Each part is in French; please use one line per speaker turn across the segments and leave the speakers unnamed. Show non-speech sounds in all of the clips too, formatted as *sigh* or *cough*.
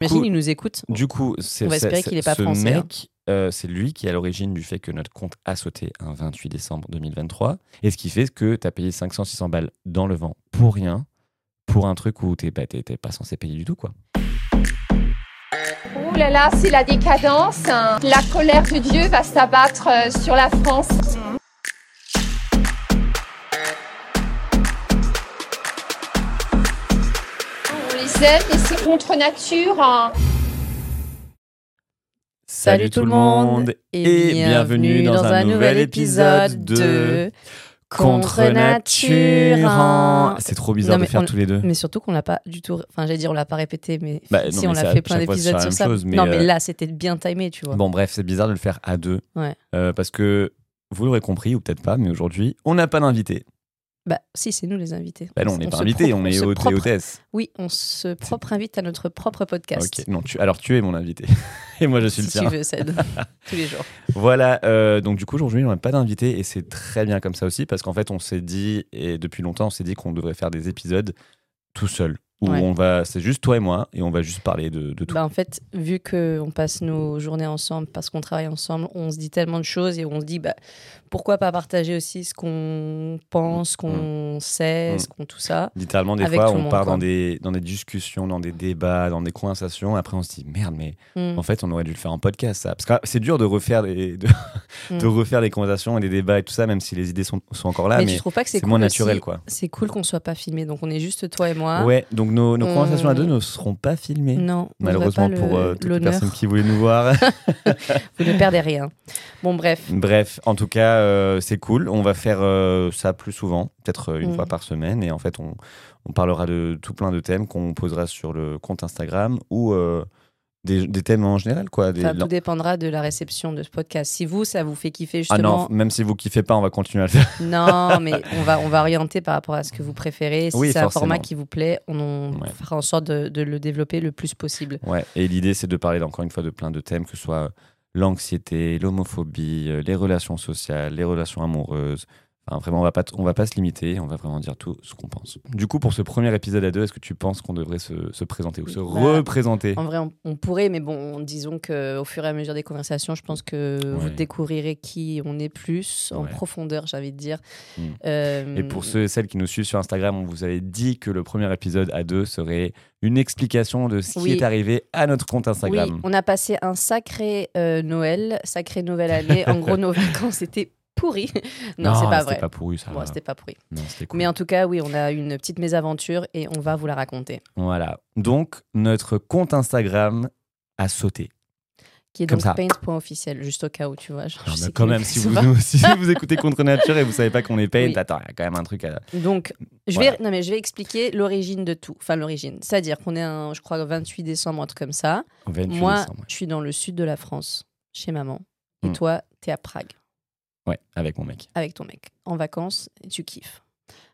Imagine, il nous écoute.
Du coup, c'est
On va
c'est-
espérer
c'est-
qu'il est pas
ce
français, hein.
mec, euh, c'est lui qui est à l'origine du fait que notre compte a sauté un 28 décembre 2023. Et ce qui fait que tu as payé 500-600 balles dans le vent pour rien, pour un truc où t'es bah, t'es- t'es pas censé payer du tout. quoi.
Ouh là là, c'est la décadence. hein. La colère de Dieu va s'abattre euh, sur la France. Mais c'est contre nature. hein.
Salut tout le monde et, bienvenue dans, un nouvel épisode de Contre Nature.
hein. C'est trop bizarre
Non,
de
mais
faire
on-
tous les deux.
Mais surtout qu'on l'a pas du tout. Enfin, j'allais dire, on l'a pas répété, mais
Bah, non,
si
mais
on l'a fait plein d'épisodes sur ça.
chose, mais,
non, mais
euh,
là, c'était bien timé, tu vois.
Bon, bref, c'est bizarre de le faire à deux.
Ouais.
Euh, parce que vous l'aurez compris, ou peut-être pas, mais aujourd'hui, on n'a pas d'invité.
Bah, si, c'est nous les invités.
Bah non, on n'est pas
se
invité,
propre-
on est
se
hôte et
propre-
hôtesse.
Oui, on se propre invite à notre propre podcast.
Non, tu... alors tu es mon invité. *laughs* et moi, je suis
Si
le
tu
tien.
veux, Ced. *laughs* Tous les jours.
Voilà, euh, donc du coup, aujourd'hui, on n'a pas d'invité et c'est très bien comme ça aussi parce qu'en fait, on s'est dit, et depuis longtemps, on s'est dit qu'on devrait faire des épisodes tout seul. Où
Ouais.
on va, c'est juste toi et moi et on va juste parler de, de tout.
Bah, en fait, vu qu'on passe nos journées ensemble, parce qu'on travaille ensemble, on se dit tellement de choses et on se dit bah, pourquoi pas partager aussi ce qu'on pense, ce qu'on sait,
Mm.
ce qu'on tout ça.
Littéralement, des fois, on part dans des, dans des discussions, dans des débats, dans des conversations. Après, on se dit merde, mais
Mm.
en fait, on aurait dû le faire en podcast, ça. Parce que c'est dur de refaire, des, de,
Mm.
de refaire conversations et des débats et tout ça, même si les idées sont, sont encore là.
mais,
Mais,
tu trouves pas que c'est
c'est
cool
moins naturel,
aussi
quoi.
C'est cool qu'on soit pas filmé, donc on est juste toi et moi.
Ouais, donc nos, nos
On-
conversations à deux ne seront pas filmées.
Non, on
Malheureusement pour euh, toutes les personnes qui voulaient nous voir. *laughs*
Vous ne perdez rien. Bon, bref.
Bref, en tout cas, euh, c'est cool. On va faire euh, ça plus souvent, peut-être euh, une
Mm.
fois par semaine. Et en fait, on, on parlera de tout plein de thèmes qu'on posera sur le compte Instagram ou euh, des, des thèmes en général. Quoi. Des-
Enfin, tout dépendra de la réception de ce podcast. Si vous, ça vous fait kiffer
ah non,
justement,
même si vous kiffez pas, on va continuer à le faire.
Non, mais on va, on va orienter par rapport à ce que vous préférez. Si
Oui,
c'est un format qui vous plaît, on, on
Ouais.
fera en sorte de, de le développer le plus possible.
Ouais. Et l'idée, c'est de parler encore une fois de plein de thèmes, que ce soit l'anxiété, l'homophobie, euh, les relations sociales, les relations amoureuses. Enfin, vraiment, on va pas, on va pas se limiter, on va vraiment dire tout ce qu'on pense. Du coup, pour ce premier épisode à deux, est-ce que tu penses qu'on devrait se, se présenter ou se
Bah,
représenter
En vrai, on, on pourrait, mais bon, disons qu'au fur et à mesure des conversations, je pense que vous découvrirez qui on est plus en
Ouais.
profondeur, j'ai envie de dire.
Mm.
Euh,
Et pour ceux et celles qui nous suivent sur Instagram, on vous avait dit que le premier épisode à deux serait une explication de ce qui est arrivé à notre compte Instagram.
Oui, on a passé un sacré euh, Noël, sacré nouvelle année. en gros, *laughs* nos vacances étaient pourries. *laughs* non, c'est pas
c'était
vrai.
pas pourri ça.
Bon, c'était pas pourri.
Non, c'était cool.
Mais en tout cas, oui, on a une petite mésaventure et on va vous la raconter.
Voilà. Donc, notre compte Instagram a sauté.
Qui est
Comme
donc paint.officiel, juste au cas où, tu vois. genre,
Non,
je sais
quand même, si vous,
souvent.
si *laughs* vous écoutez Contre Nature et vous savez pas qu'on est Paint,
Oui.
attends, il y a quand même un truc à.
Donc, je
Voilà.
vais, non, mais je vais expliquer l'origine de tout. Enfin, l'origine. C'est-à-dire qu'on est, un, je crois, le 28 décembre, un truc comme ça.
28
Moi,
décembre.
je suis dans le sud de la France, chez maman. Et
Hmm.
toi, t'es à Prague,
Ouais, avec mon mec.
avec ton mec, en vacances, et tu kiffes.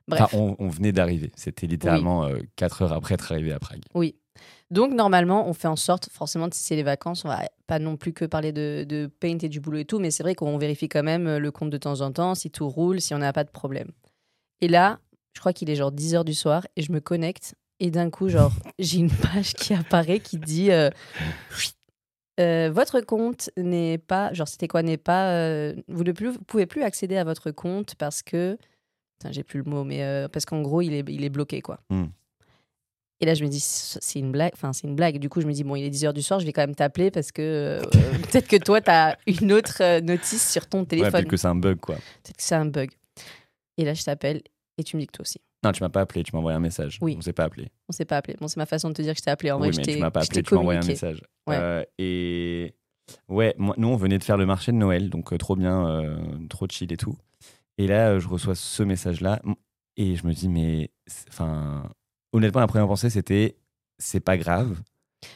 Bref.
Enfin, on, on venait d'arriver. C'était littéralement 4 heures après être arrivé à Prague.
Oui. Donc, normalement, on fait en sorte, forcément, si c'est les vacances, on va pas non plus que parler de, de paint et du boulot et tout, mais c'est vrai qu'on vérifie quand même euh, le compte de temps en temps, si tout roule, si on n'a pas de problème. Et là, je crois qu'il est genre 10 heures du soir et je me connecte et d'un coup, genre, *laughs* j'ai une page qui apparaît qui dit euh, euh, Votre compte n'est pas. Genre, c'était quoi N'est pas. euh, vous ne plus, vous pouvez plus accéder à votre compte parce que. Putain, j'ai plus le mot, mais euh, parce qu'en gros, il est, il est bloqué, quoi.
Hmm.
Et là, je me dis, c'est une blague. Enfin, c'est une blague. Du coup, je me dis, bon, il est 10h du soir, je vais quand même t'appeler parce que *laughs* peut-être que toi, tu as une autre notice sur ton
Ouais,
téléphone.
peut-être que c'est un bug, quoi.
Peut-être que c'est un bug. Et là, je t'appelle et tu me dis que toi aussi.
Non, tu m'as pas appelé, tu m'as envoyé un message.
Oui.
On s'est pas appelé.
On s'est pas appelé. Bon, c'est ma façon de te dire que je t'ai appelé. En vrai,
oui,
je
mais
t'ai
tu m'as pas
je
appelé, tu m'as envoyé un message.
Ouais.
Euh, et ouais, moi, nous, on venait de faire le marché de Noël, donc euh, trop bien, euh, trop chill et tout. Et là, je reçois ce message-là et je me dis, mais enfin, honnêtement, la première pensée, c'était, c'est pas grave.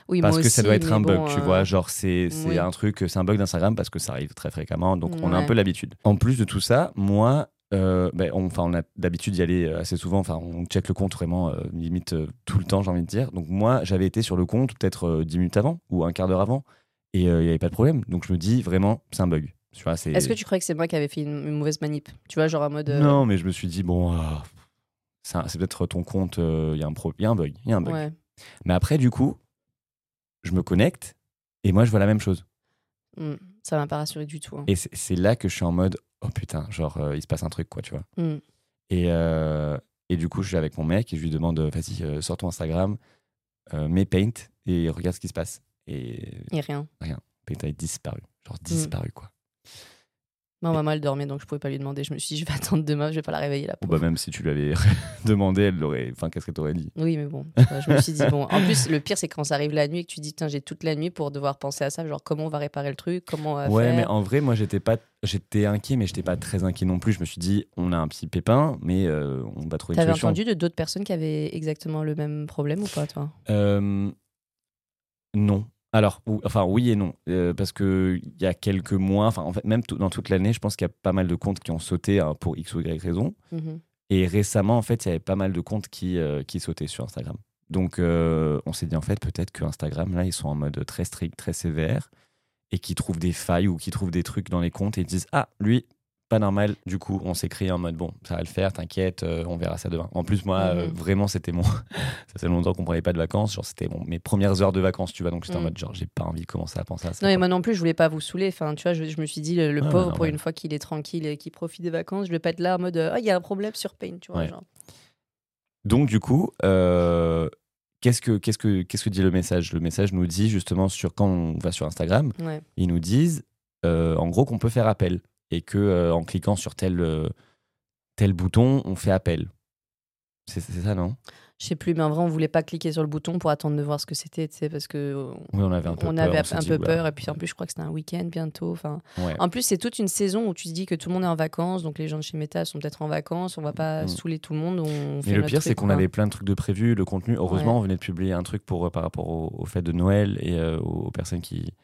Oui,
Parce que ça doit être un bug, tu vois. Genre, c'est c'est
oui.
un truc, c'est un bug d'Instagram parce que ça arrive très fréquemment. Donc, on a un peu l'habitude. En plus de tout ça, moi, euh, ben, on, a d'habitude d'y aller euh, assez souvent. Enfin, on check le compte vraiment, euh, limite euh, tout le temps, j'ai envie de dire. Donc, moi, j'avais été sur le compte peut-être euh, 10 minutes avant ou un quart d'heure avant et il n'y avait pas de problème. Donc, je me dis vraiment, c'est un bug.
Est-ce que tu croyais que c'est moi qui avais fait une, une mauvaise manip? Tu vois, genre en mode.
Non, mais je me suis dit, bon, ah, c'est peut-être ton compte, il y, y a un bug. Il y a un bug.
Ouais.
Mais après, du coup, je me connecte et moi, je vois la même chose.
Hmm, Ça m'a pas rassuré du tout. hein.
Et c'est là que je suis en mode, oh putain, genre, euh, il se passe un truc, quoi, tu vois.
Hmm.
Et, euh, et du coup, je suis avec mon mec et je lui demande, euh, vas-y, euh, sors ton Instagram, mets Paint et regarde ce qui se passe. Et
Et rien.
Paint avait disparu.
Mm.
Genre disparu, quoi.
Ma maman, elle dormait, donc je pouvais pas lui demander. Je me suis dit, je vais *laughs* attendre demain, je vais pas la réveiller là.
Bon, bah, même si tu lui avais *laughs* demandé, elle l'aurait. Enfin, qu'est-ce que t'aurais dit?
Oui, mais bon, je me suis dit, bon, en plus, le pire, c'est quand ça arrive la nuit et que tu dis, tiens, j'ai toute la nuit pour devoir penser à ça, genre comment on va réparer le truc, comment on va
Ouais,
faire.
mais en vrai, moi, j'étais pas. J'étais inquiet, mais j'étais pas très inquiet non plus. Je me suis dit, on a un petit pépin, mais euh, on va trouver une
T'avais
solution.
entendu de d'autres personnes qui avaient exactement le même problème ou pas, toi?
Euh, non. Alors, ou- enfin, oui et non. Euh, parce qu'il y a quelques mois, enfin, en fait, même dans toute l'année, je pense qu'il y a pas mal de comptes qui ont sauté hein, pour X ou Y raison.
Mhm.
Et récemment, en fait, il y avait pas mal de comptes qui, euh, qui sautaient sur Instagram. Donc, euh, on s'est dit, en fait, peut-être que Instagram, là, ils sont en mode très strict, très sévère, et qui trouvent des failles ou qui trouvent des trucs dans les comptes et ils disent, ah, lui, pas normal. Du coup, on s'est en mode, bon, ça va le faire, t'inquiète, euh, on verra ça demain. En plus, moi,
Mhm.
euh, vraiment, c'était mon. *laughs* ça fait longtemps qu'on prenait pas de vacances. Genre, c'était bon, mes premières heures de vacances, tu vois. Donc, j'étais en
Mhm.
mode, genre, j'ai pas envie de commencer à penser à ça.
Non,
quoi.
moi non plus, je voulais pas vous saouler. Enfin, tu vois, je, je me suis dit, le, pauvre, pour une fois qu'il est tranquille et qu'il profite des vacances, je vais pas être là en mode, ah, il y a un problème sur Paint, tu vois.
Ouais.
genre.
Donc, du coup, euh, qu'est-ce que, qu'est-ce que, qu'est-ce que dit le message? Le message nous dit justement sur quand on va sur Instagram,
Ouais.
ils nous disent euh, en gros qu'on peut faire appel et que euh, en cliquant sur tel euh, tel bouton, on fait appel. C'est, ça, non?
Je sais plus, mais en vrai, on voulait pas cliquer sur le bouton pour attendre de voir ce que c'était, tu sais, parce que
Oui, on avait un peu
on
peur.
avait
s'est
un
dit,
peu
oula.
peur. Et puis en plus, je crois que c'était un week-end bientôt. Enfin,
Ouais.
en plus, c'est toute une saison où tu te dis que tout le monde est en vacances, donc les gens de chez Meta sont peut-être en vacances. On va pas
Mm.
saouler tout le monde. On fait
Mais le pire, c'est qu'on avait plein de trucs de prévus, le contenu. Heureusement,
Ouais.
on venait de publier un truc pour, euh, par rapport au, au fait de Noël et euh, aux, aux personnes qui,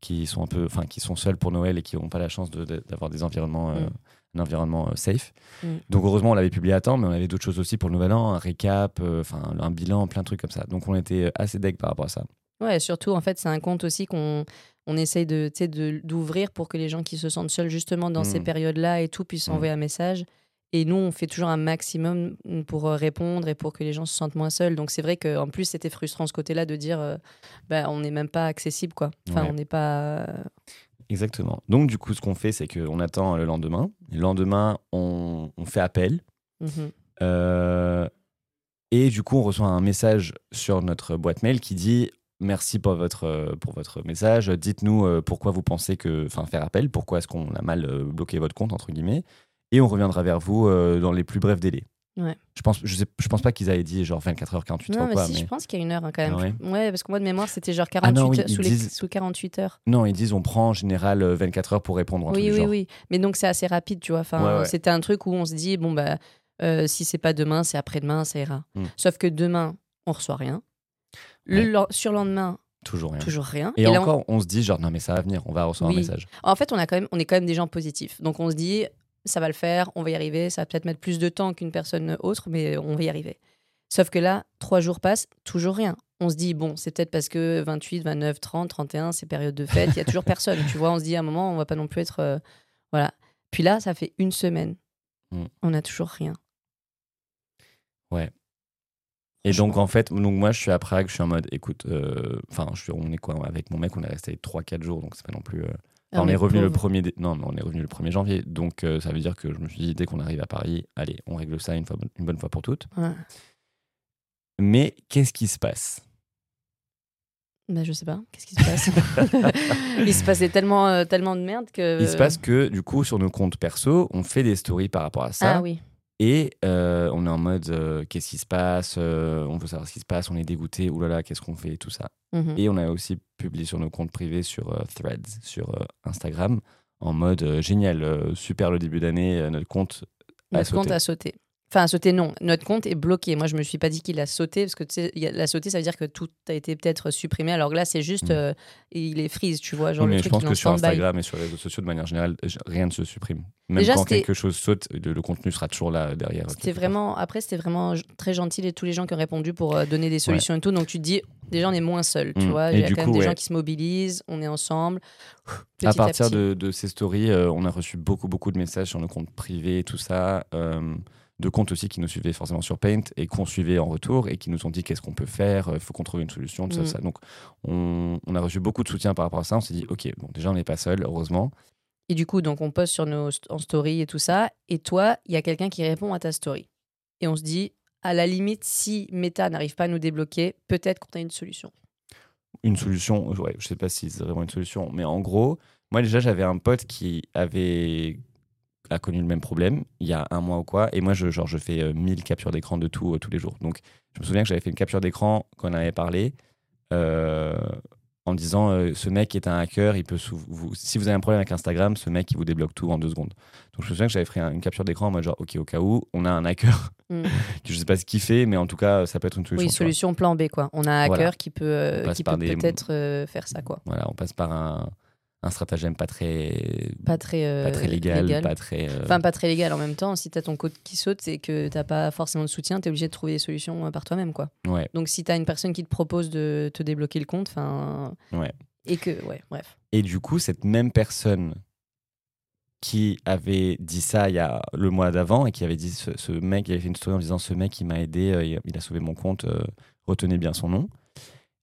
qui sont un peu, enfin, qui sont seules pour Noël et qui n'ont pas la chance de- de- d'avoir des environnements, euh,
Mm.
un environnement euh, safe.
Mm.
Donc heureusement, on l'avait publié à temps, mais on avait d'autres choses aussi pour le Nouvel An, un récap, euh, enfin, un bilan, plein de trucs comme ça. Donc on était assez deg par rapport à ça.
Ouais, surtout, en fait, c'est un compte aussi qu'on on essaye de, d'ouvrir pour que les gens qui se sentent seuls, justement, dans ces
Mm.
périodes-là et tout, puissent envoyer un message. Et nous, on fait toujours un maximum pour euh, répondre et pour que les gens se sentent moins seuls. Donc, c'est vrai qu'en plus, c'était frustrant ce côté-là de dire, euh, bah, on n'est même pas accessible, quoi. Enfin,
Ouais.
on n'est pas.
Exactement. Donc du coup, ce qu'on fait, c'est qu'on attend le lendemain. Le lendemain, on, on fait appel.
Mhm.
Euh, et du coup, on reçoit un message sur notre boîte mail qui dit merci pour votre, euh, pour votre message. Dites-nous euh, pourquoi vous pensez que, enfin, faire appel, pourquoi est-ce qu'on a mal euh, bloqué votre compte entre guillemets, et on reviendra vers vous euh, dans les plus brefs délais.
Ouais.
Je pense, je, sais, je pense pas qu'ils avaient dit genre 24 heures, 48
Non,
heures
mais
quoi.
si,
mais-
je pense qu'il y a une heure hein, quand même.
Ah
ouais. parce que moi, de mémoire, c'était genre
Ah
48
non, oui,
heures-
ils
sous, les-
disent-
sous 48 heures.
Non, ils disent on prend en général euh, 24 heures pour répondre. Un truc
Oui,
du
oui,
genre.
oui. Mais donc, c'est assez rapide, tu vois. Enfin,
Ouais.
C'était un truc où on se dit, bon, bah, euh, si c'est pas demain, c'est après-demain, ça ira.
Mm.
Sauf que demain, on reçoit rien. Le surlendemain,
Toujours rien.
toujours rien.
Et,
là, on-
encore, on... se dit genre non mais ça va venir, on va recevoir
Oui.
un message.
en fait, on, a quand même, on est quand même des gens positifs. Donc, on se dit, ça va le faire, on va y arriver, ça va peut-être mettre plus de temps qu'une personne autre, mais on va y arriver. Sauf que là, trois jours passent, toujours rien. On se dit, bon, c'est peut-être parce que 28, 29, 30, 31, c'est période de fête, il y a toujours personne. Tu vois, on se dit à un moment, on va pas non plus être. euh, voilà. Puis là, ça fait une semaine.
Mm.
On n'a toujours rien.
Et donc, en fait, donc moi, je suis à Prague, je suis en mode, écoute, euh, enfin, je suis, on est quoi Avec mon mec, on est resté 3-4 jours, donc c'est pas non plus. euh, On est revenu le
pauvre.
1er dé- non, mais on est revenu le 1er janvier, donc euh, ça veut dire que je me suis dit, dès qu'on arrive à Paris, allez, on règle ça une, fois, une bonne fois pour toutes.
Ouais.
Mais qu'est-ce qui se passe?
Bah, je sais pas, qu'est-ce qui se passe? *laughs* Il se passait tellement, euh, tellement de merde que.
Il se passe que, du coup, sur nos comptes perso, on fait des stories par rapport à ça.
Ah oui.
Et euh, on est en mode, euh, qu'est-ce qui se passe Euh, On veut savoir ce qui se passe, on est dégoûté, oulala, qu'est-ce qu'on fait, tout ça.
Mhm.
Et on a aussi publié sur nos comptes privés sur Threads, sur Instagram, en mode génial, super le début d'année, notre compte a
Notre compte a sauté. Enfin, a sauté, non. Notre compte est bloqué. Moi, je me suis pas dit qu'il a sauté, parce que tu sais, il a- sauté, ça veut dire que tout a été peut-être supprimé. Alors que là, c'est juste.
Mm.
euh, il est freeze, tu vois. Genre
Oui,
le
mais
truc,
je pense que sur. Instagram et sur les réseaux sociaux, de manière générale, rien ne se supprime. Même
Déjà,
quand quelque chose saute, le, le contenu sera toujours là derrière.
C'était vraiment. Après, c'était vraiment très gentil et tous les gens qui ont répondu pour euh, donner des solutions et tout. Donc, tu te dis, déjà, on est moins seul, tu
Mm.
vois.
Et
Il y a quand
coup,
même des
ouais.
gens qui se mobilisent, on est ensemble.
à partir de, de ces stories, euh, on a reçu beaucoup, beaucoup de messages sur nos comptes privés, tout ça. Euh, de comptes aussi qui nous suivaient forcément sur Paint et qu'on suivait en retour et qui nous ont dit qu'est-ce qu'on peut faire, il faut qu'on trouve une solution, tout ça,
Mm.
ça. Donc, on, on a reçu beaucoup de soutien par rapport à ça. On s'est dit, OK, bon, déjà, on n'est pas seul, heureusement.
Et du coup, donc, on poste sur nos en story et tout ça. Et toi, il y a quelqu'un qui répond à ta story. Et on se dit, à la limite, si Meta n'arrive pas à nous débloquer, peut-être qu'on a une solution.
Une solution, ouais, je sais pas si c'est vraiment une solution, mais en gros, moi déjà, j'avais un pote qui avait a connu le même problème il y a un mois ou quoi. Et moi, je, genre, je fais euh, 1000 captures d'écran de tout euh, tous les jours. Donc, je me souviens que j'avais fait une capture d'écran quand on avait parlé euh, en disant euh, ce mec est un hacker. Il peut vous, si vous avez un problème avec Instagram, ce mec, il vous débloque tout en deux secondes. Donc, je me souviens que j'avais fait un- une capture d'écran en mode genre, OK, au cas où, on a un hacker. *laughs*
Mm.
je sais pas ce qu'il fait, mais en tout cas, ça peut être une solution.
Oui, solution plan B, quoi. On a un hacker
Voilà.
qui peut, euh, qui peut
des-
peut-être euh, faire ça, quoi.
Voilà, on passe par un, un stratagème pas très,
Pas très, euh,
pas très légal, pas très. euh,
Enfin, pas très légal en même temps. Si tu as ton code qui saute et que tu pas forcément de soutien, tu es obligé de trouver des solutions euh, par toi-même, quoi.
ouais,
Donc, si tu as une personne qui te propose de te débloquer le compte, enfin.
ouais.
Et que, ouais, bref.
Et du coup, cette même personne qui avait dit ça il y a le mois d'avant et qui avait dit ce, ce mec, il avait fait une story en disant ce mec il m'a aidé, il, il a sauvé mon compte, euh, retenez bien son nom.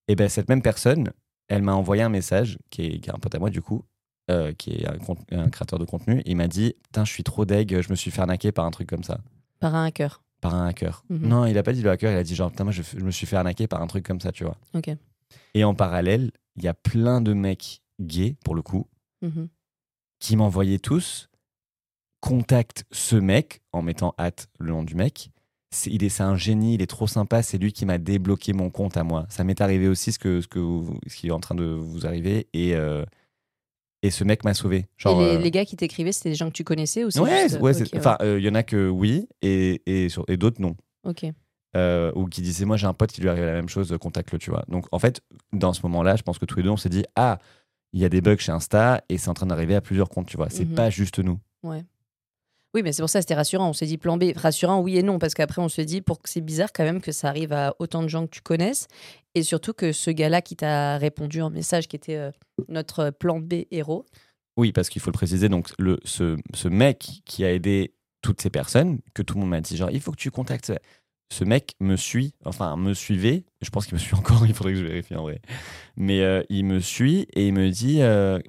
Et ben cette même personne, elle m'a envoyé un message qui est, qui est un pote à moi du coup, euh, qui est un, créateur de contenu. Il m'a dit putain je suis trop deg, je me suis fait arnaquer par un truc comme ça.
Par un hacker.
par un hacker.
Mhm.
Non, il a pas dit le hacker, il a dit genre putain moi je, je me suis fait arnaquer par un truc comme ça, tu vois.
Ok.
Et en parallèle, il y a plein de mecs gays pour le coup
Mhm.
qui m'envoyaient tous contacte ce mec en mettant hâte le nom du mec. C'est, il est, c'est un génie, il est trop sympa, c'est lui qui m'a débloqué mon compte à moi. Ça m'est arrivé aussi ce, que, ce, que vous- ce qui est en train de vous arriver et, euh, et ce mec m'a sauvé. Genre,
et les,
euh,
les gars qui t'écrivaient, c'était des gens que tu connaissais c'est
ouais,
juste-
ouais, enfin, euh, il y en a que oui et, et, sur- et d'autres non.
Ok.
ou qui disait moi j'ai un pote qui lui arrive la même chose, contacte-le, tu vois. Donc en fait, dans ce moment-là, je pense que tous les deux on s'est dit ah, il y a des bugs chez Insta et c'est en train d'arriver à plusieurs comptes, tu vois. C'est
Mhm.
pas juste nous.
Oui, mais c'est pour ça c'était rassurant. On s'est dit plan B. Rassurant, oui et non, parce qu'après, on se dit pour que c'est bizarre quand même que ça arrive à autant de gens que tu connaisses. Et surtout que ce gars-là qui t'a répondu en message, qui était euh, notre plan B héros,
Oui, parce qu'il faut le préciser. Donc le ce, ce mec qui a aidé toutes ces personnes, que tout le monde m'a dit genre il faut que tu contactes. ce- mec me suit, enfin me suivait. Je pense qu'il me suit encore. *laughs* Il faudrait que je vérifie en vrai. Mais euh, il me suit et il me dit euh,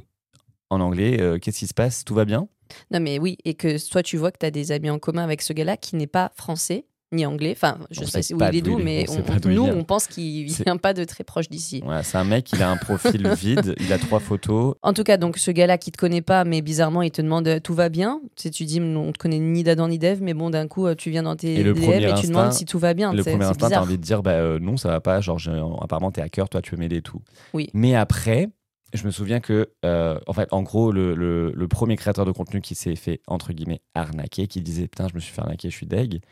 en anglais euh, qu'est-ce qui se passe, tout va bien?
Non, mais oui, et que toi, tu vois que tu as des amis en commun avec ce gars-là qui n'est pas français ni anglais. Enfin, je
On
sais pas où il est
d'où
mais
on
nous, on pense qu'il vient pas de très proche d'ici.
C'est un mec, il a un profil *laughs* vide, il a trois photos.
En tout cas, donc ce gars-là qui te connaît pas, mais bizarrement, il te demande euh, tout va bien? Tu, sais, tu dis, on te connaît ni d'Adam ni d'Ève, mais bon, d'un coup, euh, tu viens dans tes
Et le
DM
premier
et tu
instinct-
demandes si tout va bien.
Le premier instinct, t'as envie de dire bah euh, non, ça va pas. Genre, apparemment, t'es hacker, toi, tu veux m'aider et tout.
Oui.
Mais après, je me souviens que, euh, en fait, en gros, le, le- le premier créateur de contenu qui s'est fait entre guillemets arnaquer, qui disait putain, je me suis fait arnaquer, je suis deg.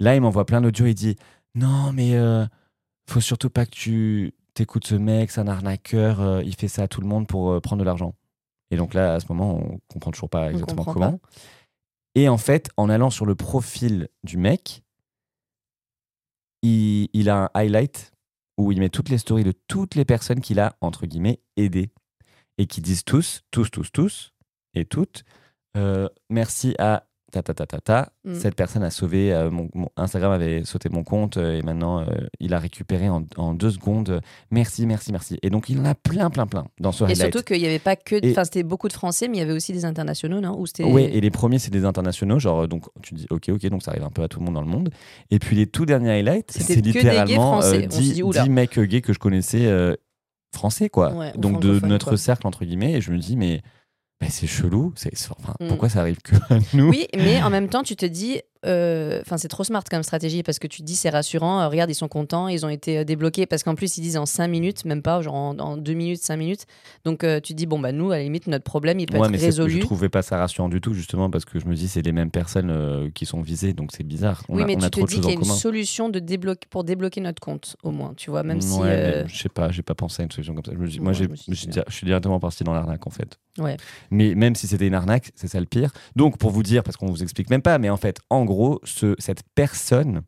Là, il m'envoie plein d'audio. Il dit non, mais euh, faut surtout pas que tu t'écoutes ce mec, c'est un arnaqueur. euh, il fait ça à tout le monde pour euh, prendre de l'argent. Et donc là, à ce moment, on comprend toujours pas exactement comment. Et en fait, en allant sur le profil du mec, il, il a un highlight où il met toutes les stories de toutes les personnes qu'il a, entre guillemets, aidées. Et qui disent tous, tous, tous, tous, et toutes, euh, merci à ta ta ta ta ta.
Mm.
Cette personne a sauvé euh, mon, mon- Instagram avait sauté mon compte euh, et maintenant il a récupéré en, en deux secondes. Merci, merci, merci. Et donc il en a plein, plein, plein dans ce
Et
highlight.
surtout qu'il n'y avait pas que.
Et-
Enfin, c'était beaucoup de Français, mais il y avait aussi des internationaux, non? Ou.
Oui, et les premiers, c'est des internationaux. Genre, donc, tu dis, ok, ok, donc ça arrive un peu à tout le monde dans le monde. Et puis, les tout derniers highlights, c'est littéralement
français. On se
10,
dit, oula.
10 mecs gays que je connaissais français, quoi.
Ouais,
donc, de notre
quoi.
cercle, entre guillemets. Et je me dis, mais, mais c'est chelou. C'est, enfin,
Mm.
Pourquoi ça arrive que à *laughs* nous?
Oui, mais en même temps, tu te dis, enfin, c'est trop smart comme stratégie parce que tu te dis, c'est rassurant. euh, regarde, ils sont contents, ils ont été euh, débloqués parce qu'en plus, ils disent en 5 minutes, même pas, genre en, en 2 minutes, 5 minutes. Donc, euh, tu te dis, bon, bah, nous, à la limite, notre problème, il peut
Ouais,
être
mais
résolu.
je trouvais pas ça rassurant du tout, justement, parce que je me dis, c'est les mêmes personnes euh, qui sont visées, donc c'est bizarre. On
oui,
a,
mais
on a
tu
trop
te dis qu'il y a une
commun.
solution de débloquer, pour débloquer notre compte, au moins, tu vois, même si.
Ouais,
euh,
je sais pas, j'ai pas pensé à une solution comme ça. Je me dis- moi,
Ouais,
je suis je suis directement parti dans l'arnaque en fait. Mais même si c'était une arnaque, c'est ça le pire. Donc, pour vous dire, parce qu'on vous explique même pas, mais en fait, en gros, ce, cette personne,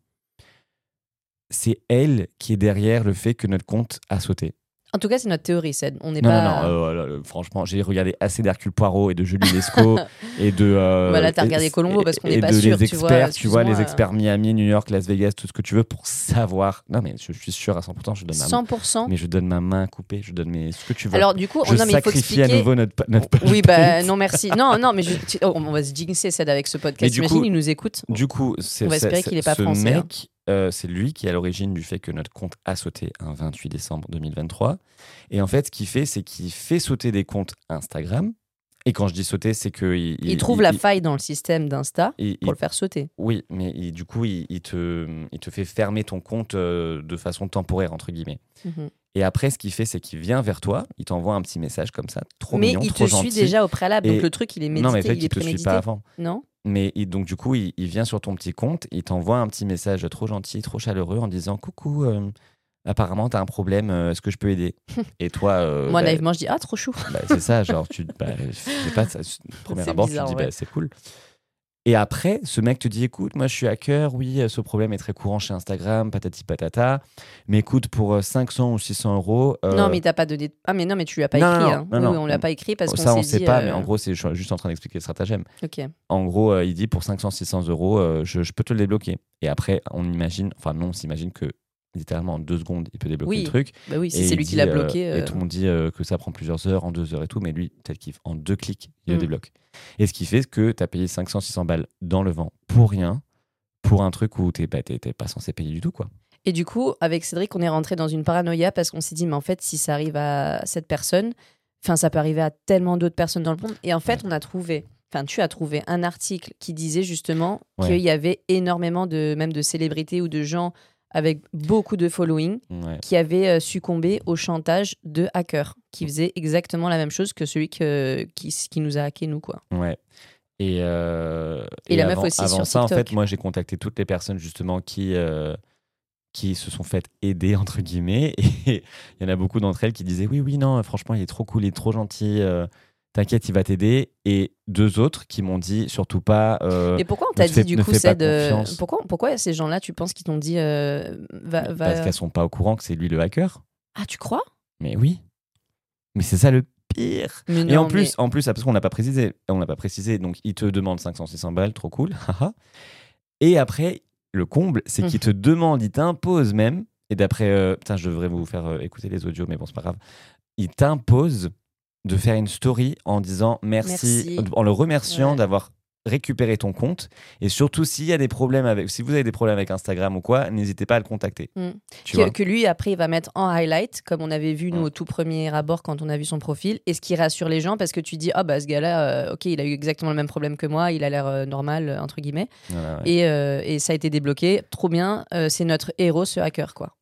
c'est elle qui est derrière le fait que notre compte a sauté.
En tout cas, c'est notre théorie, Ced. On n'est
Non,
pas.
non, non, euh, euh, franchement, j'ai regardé assez d'Hercule Poirot et de Julie Lescaut *laughs* et de. euh,
Bah là, t'as regardé Columbo parce qu'on n'est pas
de
sûr,
les
tu vois,
experts, tu vois, les experts Miami, New York, Las Vegas, tout ce que tu veux pour savoir. Non, mais je, suis sûr à 100%, je donne ma main.
100%.
Mais je donne ma main coupée, je donne mes... ce que tu veux.
Alors, du coup,
je
non, mais il faut
sacrifie à
expliquer.
nouveau notre, notre
Oui, bah non, merci. Non, non, mais je- oh, on va se jinxer, Ced, avec ce
Mais
podcast.
du
Imagine,
coup-
il nous écoute.
Du coup, c'est
On va
c'est-
espérer qu'il est pas français, hein.
mec, euh, c'est lui qui est à l'origine du fait que notre compte a sauté un 28 décembre 2023. Et en fait, ce qu'il fait, c'est qu'il fait sauter des comptes Instagram. Et quand je dis sauter, c'est que il,
Il, trouve la faille dans le système d'Insta
il-
pour
il-
le faire sauter.
oui, mais il- du coup, il, il te, il te fait fermer ton compte euh, de façon temporaire entre guillemets.
Mhm.
Et après, ce qu'il fait, c'est qu'il vient vers toi, il t'envoie un petit message comme ça, trop
mais
mignon,
il te suit déjà au préalable.
Et-
Donc le truc, il est médité,
non, mais peut-être
il est
qu'il te suit pas avant.
Non?
Mais il- donc, du coup, il, il vient sur ton petit compte, il t'envoie un petit message trop gentil, trop chaleureux en disant Coucou, euh, apparemment, t'as un problème, euh, est-ce que je peux aider? *laughs* Et toi, euh,
Moi,
bah,
naïvement, je dis Ah, trop chou.
bah, c'est ça, genre, tu. Bah, je sais pas, ça, *laughs* abord,
bizarre,
tu te dis
ouais.
bah, C'est cool. Et après, ce mec te dit Écoute, moi, je suis hacker, oui, euh, ce problème est très courant chez Instagram, patati patata, mais écoute, pour euh, 500 ou 600 euros. euh,
Non, mais t'as pas donné. Ah, mais non, mais tu lui as pas
Non,
écrit.
non,
hein.
non,
Oui, on l'a pas écrit parce qu'on
ça, on
s'est
sait
dit,
pas,
euh,
mais en gros, c'est, juste en train d'expliquer le stratagème.
Ok.
En gros, euh, il dit pour 500-600 euros, euh, je, je peux te le débloquer. Et après, on imagine, enfin non, on s'imagine que littéralement en deux secondes, il peut débloquer
Oui,
le truc.
Bah oui, si c'est lui qui l'a
euh,
bloqué.
Et
euh,
tout le monde dit euh, que ça prend plusieurs heures, en deux heures et tout, mais lui, peut-être qu'en deux clics, il le
Mm.
débloque. Et ce qui fait que tu as payé 500-600 balles dans le vent pour rien, pour un truc où tu n'es pas censé payer du tout. quoi.
Et du coup, avec Cédric, on est rentré dans une paranoïa parce qu'on s'est dit, mais en fait, si ça arrive à cette personne, enfin, ça peut arriver à tellement d'autres personnes dans le monde. Et en fait, on a trouvé, enfin, tu as trouvé un article qui disait justement
Ouais.
qu'il y avait énormément de, même de célébrités ou de gens avec beaucoup de following
Ouais.
qui avaient euh, succombé au chantage de hackers qui faisaient exactement la même chose que celui que, qui, qui nous a hacké, nous, quoi.
Ouais. Et, euh,
Et la meuf aussi
avant
sur
ça, en
TikTok.
fait, moi, j'ai contacté toutes les personnes justement qui, euh, qui se sont faites aider, entre guillemets. *laughs* Et il y en a beaucoup d'entre elles qui disaient Oui, oui, non, franchement, il est trop cool, il est trop gentil. T'inquiète, il va t'aider. Et deux autres qui m'ont dit Surtout pas. euh,
Et pourquoi on t'a dit du coup,
confiance.
pourquoi, pourquoi ces gens-là, tu penses qu'ils t'ont dit euh, va, va-
Parce qu'elles sont pas au courant que c'est lui le hacker.
Ah, tu crois?
Mais oui. Mais c'est ça le pire.
Mais
Et en plus, en plus, parce qu'on n'a pas précisé, on n'a pas précisé, donc il te demande 500-600 balles, trop cool. *laughs* et après, le comble, c'est
Hmm.
qu'il te demande, il t'impose même, et d'après, euh, putain, je devrais vous faire euh, écouter les audios, mais bon, c'est pas grave. Il t'impose de faire une story en disant merci,
Merci.
en le remerciant
Ouais.
d'avoir récupéré ton compte. Et surtout, s'il y a des problèmes avec, si vous avez des problèmes avec Instagram ou quoi, n'hésitez pas à le contacter.
Hmm.
Tu
que,
vois
que lui, après, il va mettre en highlight, comme on avait vu, nous,
Mm.
au tout premier abord, quand on a vu son profil, et ce qui rassure les gens, parce que tu dis, ah bah ce gars-là, euh, ok, il a eu exactement le même problème que moi, il a l'air euh, normal, euh, entre guillemets,
ouais.
et, euh, et ça a été débloqué, trop bien, c'est notre héros, ce hacker, quoi.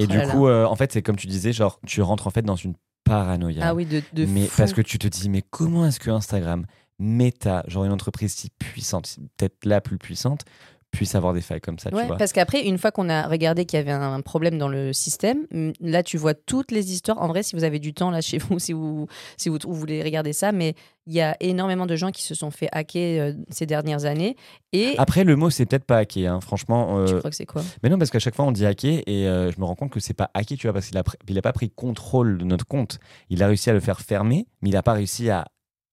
Et
Oh
du
là là.
coup, euh, en fait, c'est comme tu disais, genre, tu rentres en fait dans une paranoïa.
Ah oui, de, de
mais
fou.
parce que tu te dis, mais comment est-ce que Instagram, Meta, genre une entreprise si puissante, peut-être la plus puissante, puisse avoir des failles comme ça,
Ouais,
tu vois.
parce qu'après, une fois qu'on a regardé qu'il y avait un problème dans le système, là, tu vois toutes les histoires. En vrai, si vous avez du temps là *laughs* chez vous, si vous, si vous, vous voulez regarder ça, mais il y a énormément de gens qui se sont fait hacker euh, ces dernières années. Et
Après, le mot, c'est peut-être pas hacker, hein. franchement.
tu
euh,
crois que c'est quoi?
Mais non, parce qu'à chaque fois, on dit hacker et euh, je me rends compte que c'est pas hacker, tu vois, parce qu'il a, pr- il a pas pris contrôle de notre compte. Il a réussi à le faire fermer, mais il a pas réussi à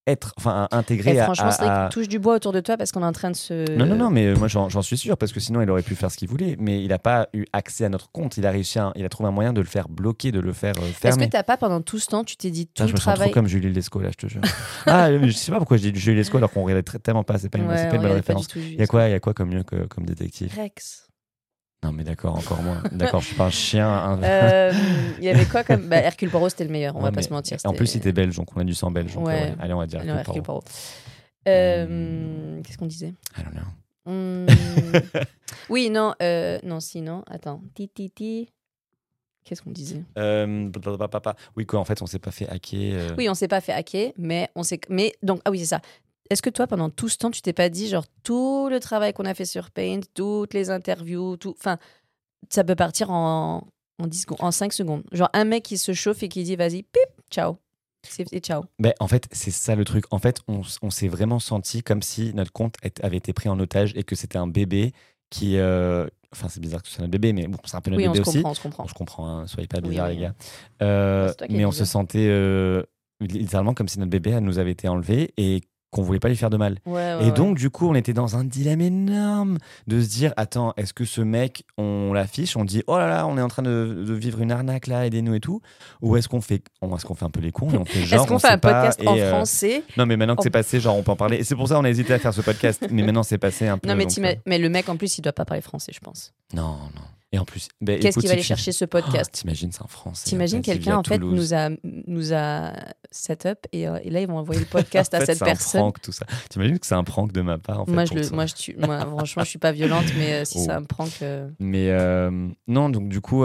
être, enfin, à intégrer.
Et
à-
franchement,
à- à-
que touche du bois autour de toi parce qu'on est en train de se.
Non, non, non, mais moi j'en suis sûr, parce que sinon il aurait pu faire ce qu'il voulait, mais il n'a pas eu accès à notre compte. Il a réussi, à- il a trouvé un moyen de le faire bloquer, de le faire euh,
Est-ce
fermer.
que t'as pas pendant tout ce temps, tu t'es dit tout
Ah, je
le
me sens trop
travail.
comme Julie Lescaut là, je te jure. *laughs* ah, je sais pas pourquoi je dis Julie Lescaut alors qu'on regardait tellement pas, c'est pas une,
Ouais,
c'est pas une bonne référence. Il y a quoi, il y a quoi comme mieux que comme détective?
Rex.
Non, mais d'accord, encore moins. D'accord, je suis pas un chien. un-
Euh, Il y avait quoi comme. Bah, Hercule Poirot, c'était le meilleur, on va pas se mentir.
En plus,
c'était-
c'était belge, donc on a du sang belge. donc,
Ouais.
euh. Allez, on va dire Hercule
Hercule
Poirot.
Euh, Qu'est-ce qu'on disait?
I don't know.
Hum, Oui, non, euh, non, si, non. Attends. Ti, ti, ti. Qu'est-ce qu'on disait?
Euh, oui, quoi, en fait, on s'est pas fait hacker. euh.
Oui, on s'est pas fait hacker, mais on s'est. Mais donc, ah oui, c'est ça. Est-ce que toi, pendant tout ce temps, tu t'es pas dit, genre, tout le travail qu'on a fait sur Paint, toutes les interviews, tout. Enfin, ça peut partir en, en, 10 secondes, en 5 secondes. Genre, un mec qui se chauffe et qui dit, vas-y, pip, ciao. C'est et ciao.
Ben, en fait, c'est ça le truc. En fait, on, on s'est vraiment senti comme si notre compte avait été pris en otage et que c'était un bébé qui. euh, Enfin, c'est bizarre que ce soit notre bébé, mais bon, c'est un peu notre
Oui, on
bébé
se
aussi.
comprend, on se comprend.
Bon, je comprends, hein, soyez pas
Oui, oui.
les gars. Euh, mais on se
bizarre.
sentait euh, littéralement comme si notre bébé elle, nous avait été enlevé et qu'on voulait pas lui faire de mal.
Ouais, ouais,
Et
ouais.
donc, du coup, on était dans un dilemme énorme de se dire Attends, est-ce que ce mec, on l'affiche, on dit Oh là là, on est en train de, de vivre une arnaque là, aidez-nous et tout Ou est-ce qu'on fait, on- est-ce qu'on fait un peu les cons et on fait *laughs* genre.
Est-ce qu'on
on
fait un podcast
pas
en
euh,
français
Non, mais maintenant que c'est passé, genre, on peut en parler. Et c'est pour ça qu'on a hésité à faire ce podcast. mais maintenant, c'est passé un peu.
Non, mais,
donc, euh,
mais le mec, en plus, il doit pas parler français, je pense.
Non, non. Et en plus, ben,
Qu'est-ce qu'il va aller chercher ce
Oh,
podcast
T'imagines, c'est en français.
T'imagines quelqu'un en fait nous a nous a set up et, euh, et là ils vont envoyer le podcast *laughs*
En
à cette
c'est
personne.
un prank, tout ça. T'imagines que c'est un prank de ma part, en fait.
moi je le, moi je tue, moi franchement je suis pas violente mais euh, si
Oh.
c'est un prank. euh,
Mais non, donc du coup,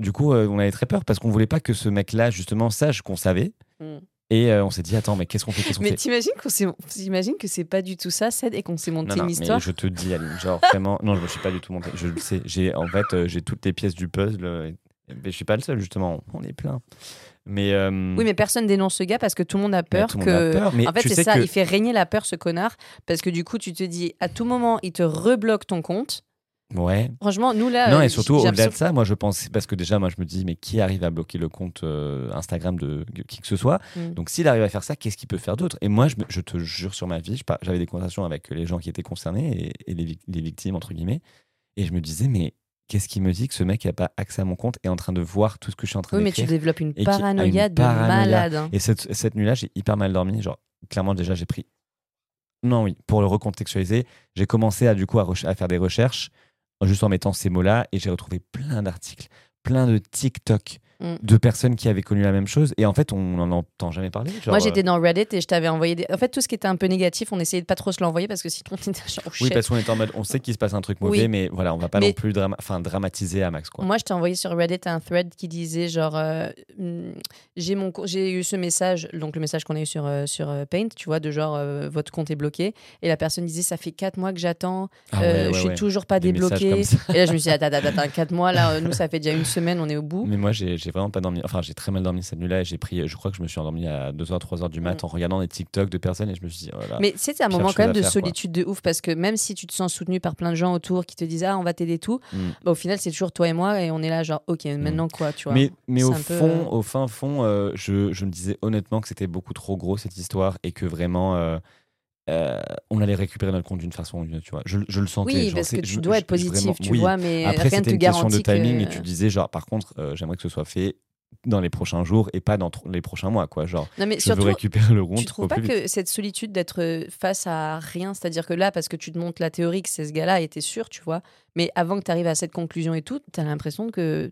du coup, on avait très peur parce qu'on voulait pas que ce mec-là justement sache qu'on savait.
Mm.
Et euh, on s'est dit attends, mais qu'est-ce qu'on fait,
Mais
fait
t'imagines que c'est pas du tout ça, Ced, et qu'on s'est monté
Non, non,
une
mais
histoire.
je te dis, Aline, genre vraiment, non, je me suis pas du tout monté. Je le sais. J'ai en fait, euh, j'ai toutes les pièces du puzzle. euh, et- mais je suis pas le seul justement. On est plein. Mais euh,
Oui, mais personne dénonce ce gars parce que tout le monde a peur que.
monde a peur, mais
en fait, c'est ça,
que-
il fait régner la peur, ce connard, parce que du coup, tu te dis, à tout moment, il te rebloque ton compte.
Ouais.
Franchement, nous là.
Non,
euh,
et surtout,
j'ai
au-delà de ça, moi je pense, parce que déjà, moi je me dis, mais qui arrive à bloquer le compte euh, Instagram de qui que ce soit?
Mm.
Donc s'il arrive à faire ça, qu'est-ce qu'il peut faire d'autre? Et moi, je, me- je te jure sur ma vie, j'avais des conversations avec les gens qui étaient concernés et, et les, les victimes, entre guillemets, et je me disais, mais qu'est-ce qui me dit que ce mec n'a pas accès à mon compte et est en train de voir tout ce que je suis en train
Oui, mais tu développes une
et qui a une
paranoïa de
paranoïa.
malade. hein.
Et cette, cette nuit-là, j'ai hyper mal dormi. Genre, clairement, déjà, j'ai pris. Non, oui, pour le recontextualiser, j'ai commencé à, du coup, à, à faire des recherches, juste en mettant ces mots-là, et j'ai retrouvé plein d'articles, plein de TikTok
Mm.
de personnes qui avaient connu la même chose. Et en fait, on n'en entend jamais parler. Genre,
Moi, j'étais
euh,
dans Reddit et je t'avais envoyé des. En fait, tout ce qui était un peu négatif, on essayait de pas trop se l'envoyer parce que sinon, *laughs* on était genre, oh,
Oui, parce qu'on est en mode, on sait qu'il se passe un truc mauvais,
Oui.
mais voilà, on va pas
Mais-
non plus drama- enfin, dramatiser à max. Quoi.
Moi, je t'ai envoyé sur Reddit un thread qui disait genre euh, hmm, j'ai mon j'ai eu ce message donc le message qu'on a eu sur euh, sur Paint, tu vois, de genre euh, votre compte est bloqué et la personne disait ça fait quatre mois que j'attends,
Ah ouais, ouais,
je suis
ouais.
toujours pas débloqué. Et là, je me suis dit attends attends attends quatre mois là, nous ça fait déjà une semaine, on est au bout.
Mais moi, j'ai j'ai vraiment pas dormi. Enfin, j'ai très mal dormi cette nuit-là et j'ai pris. Je crois que je me suis endormi à 2h, 3h du mat
Mm.
en regardant des TikTok de personnes et je me suis dit, oh là.
Mais c'est un moment quand même de
faire, quoi.
solitude de ouf parce que même si tu te sens soutenu par plein de gens autour qui te disent ah on va t'aider tout,
Mm.
bah, au final c'est toujours toi et moi et on est là genre ok maintenant quoi tu vois.
Mais, mais au
peu,
fond,
euh,
au fin fond, euh, je, je me disais honnêtement que c'était beaucoup trop gros cette histoire et que vraiment euh, euh, on allait récupérer notre compte d'une façon ou d'une autre, tu vois. Je, je le sentais.
oui
genre,
parce que tu
je-
dois être positif
vraiment-
tu
oui.
vois mais
Après,
rien ne te
une question de timing
que...
et tu disais genre, par contre, euh, j'aimerais que ce soit fait dans les prochains jours et pas dans les prochains mois, quoi. Genre,
Non mais
je
surtout
veux récupérer le compte.
Tu trouves pas
vite.
que cette solitude d'être euh, face à rien, c'est-à-dire que là, parce que tu te montres la théorie que c'est ce gars-là, et t'es sûr, tu vois, mais avant que tu arrives à cette conclusion et tout, t'as l'impression que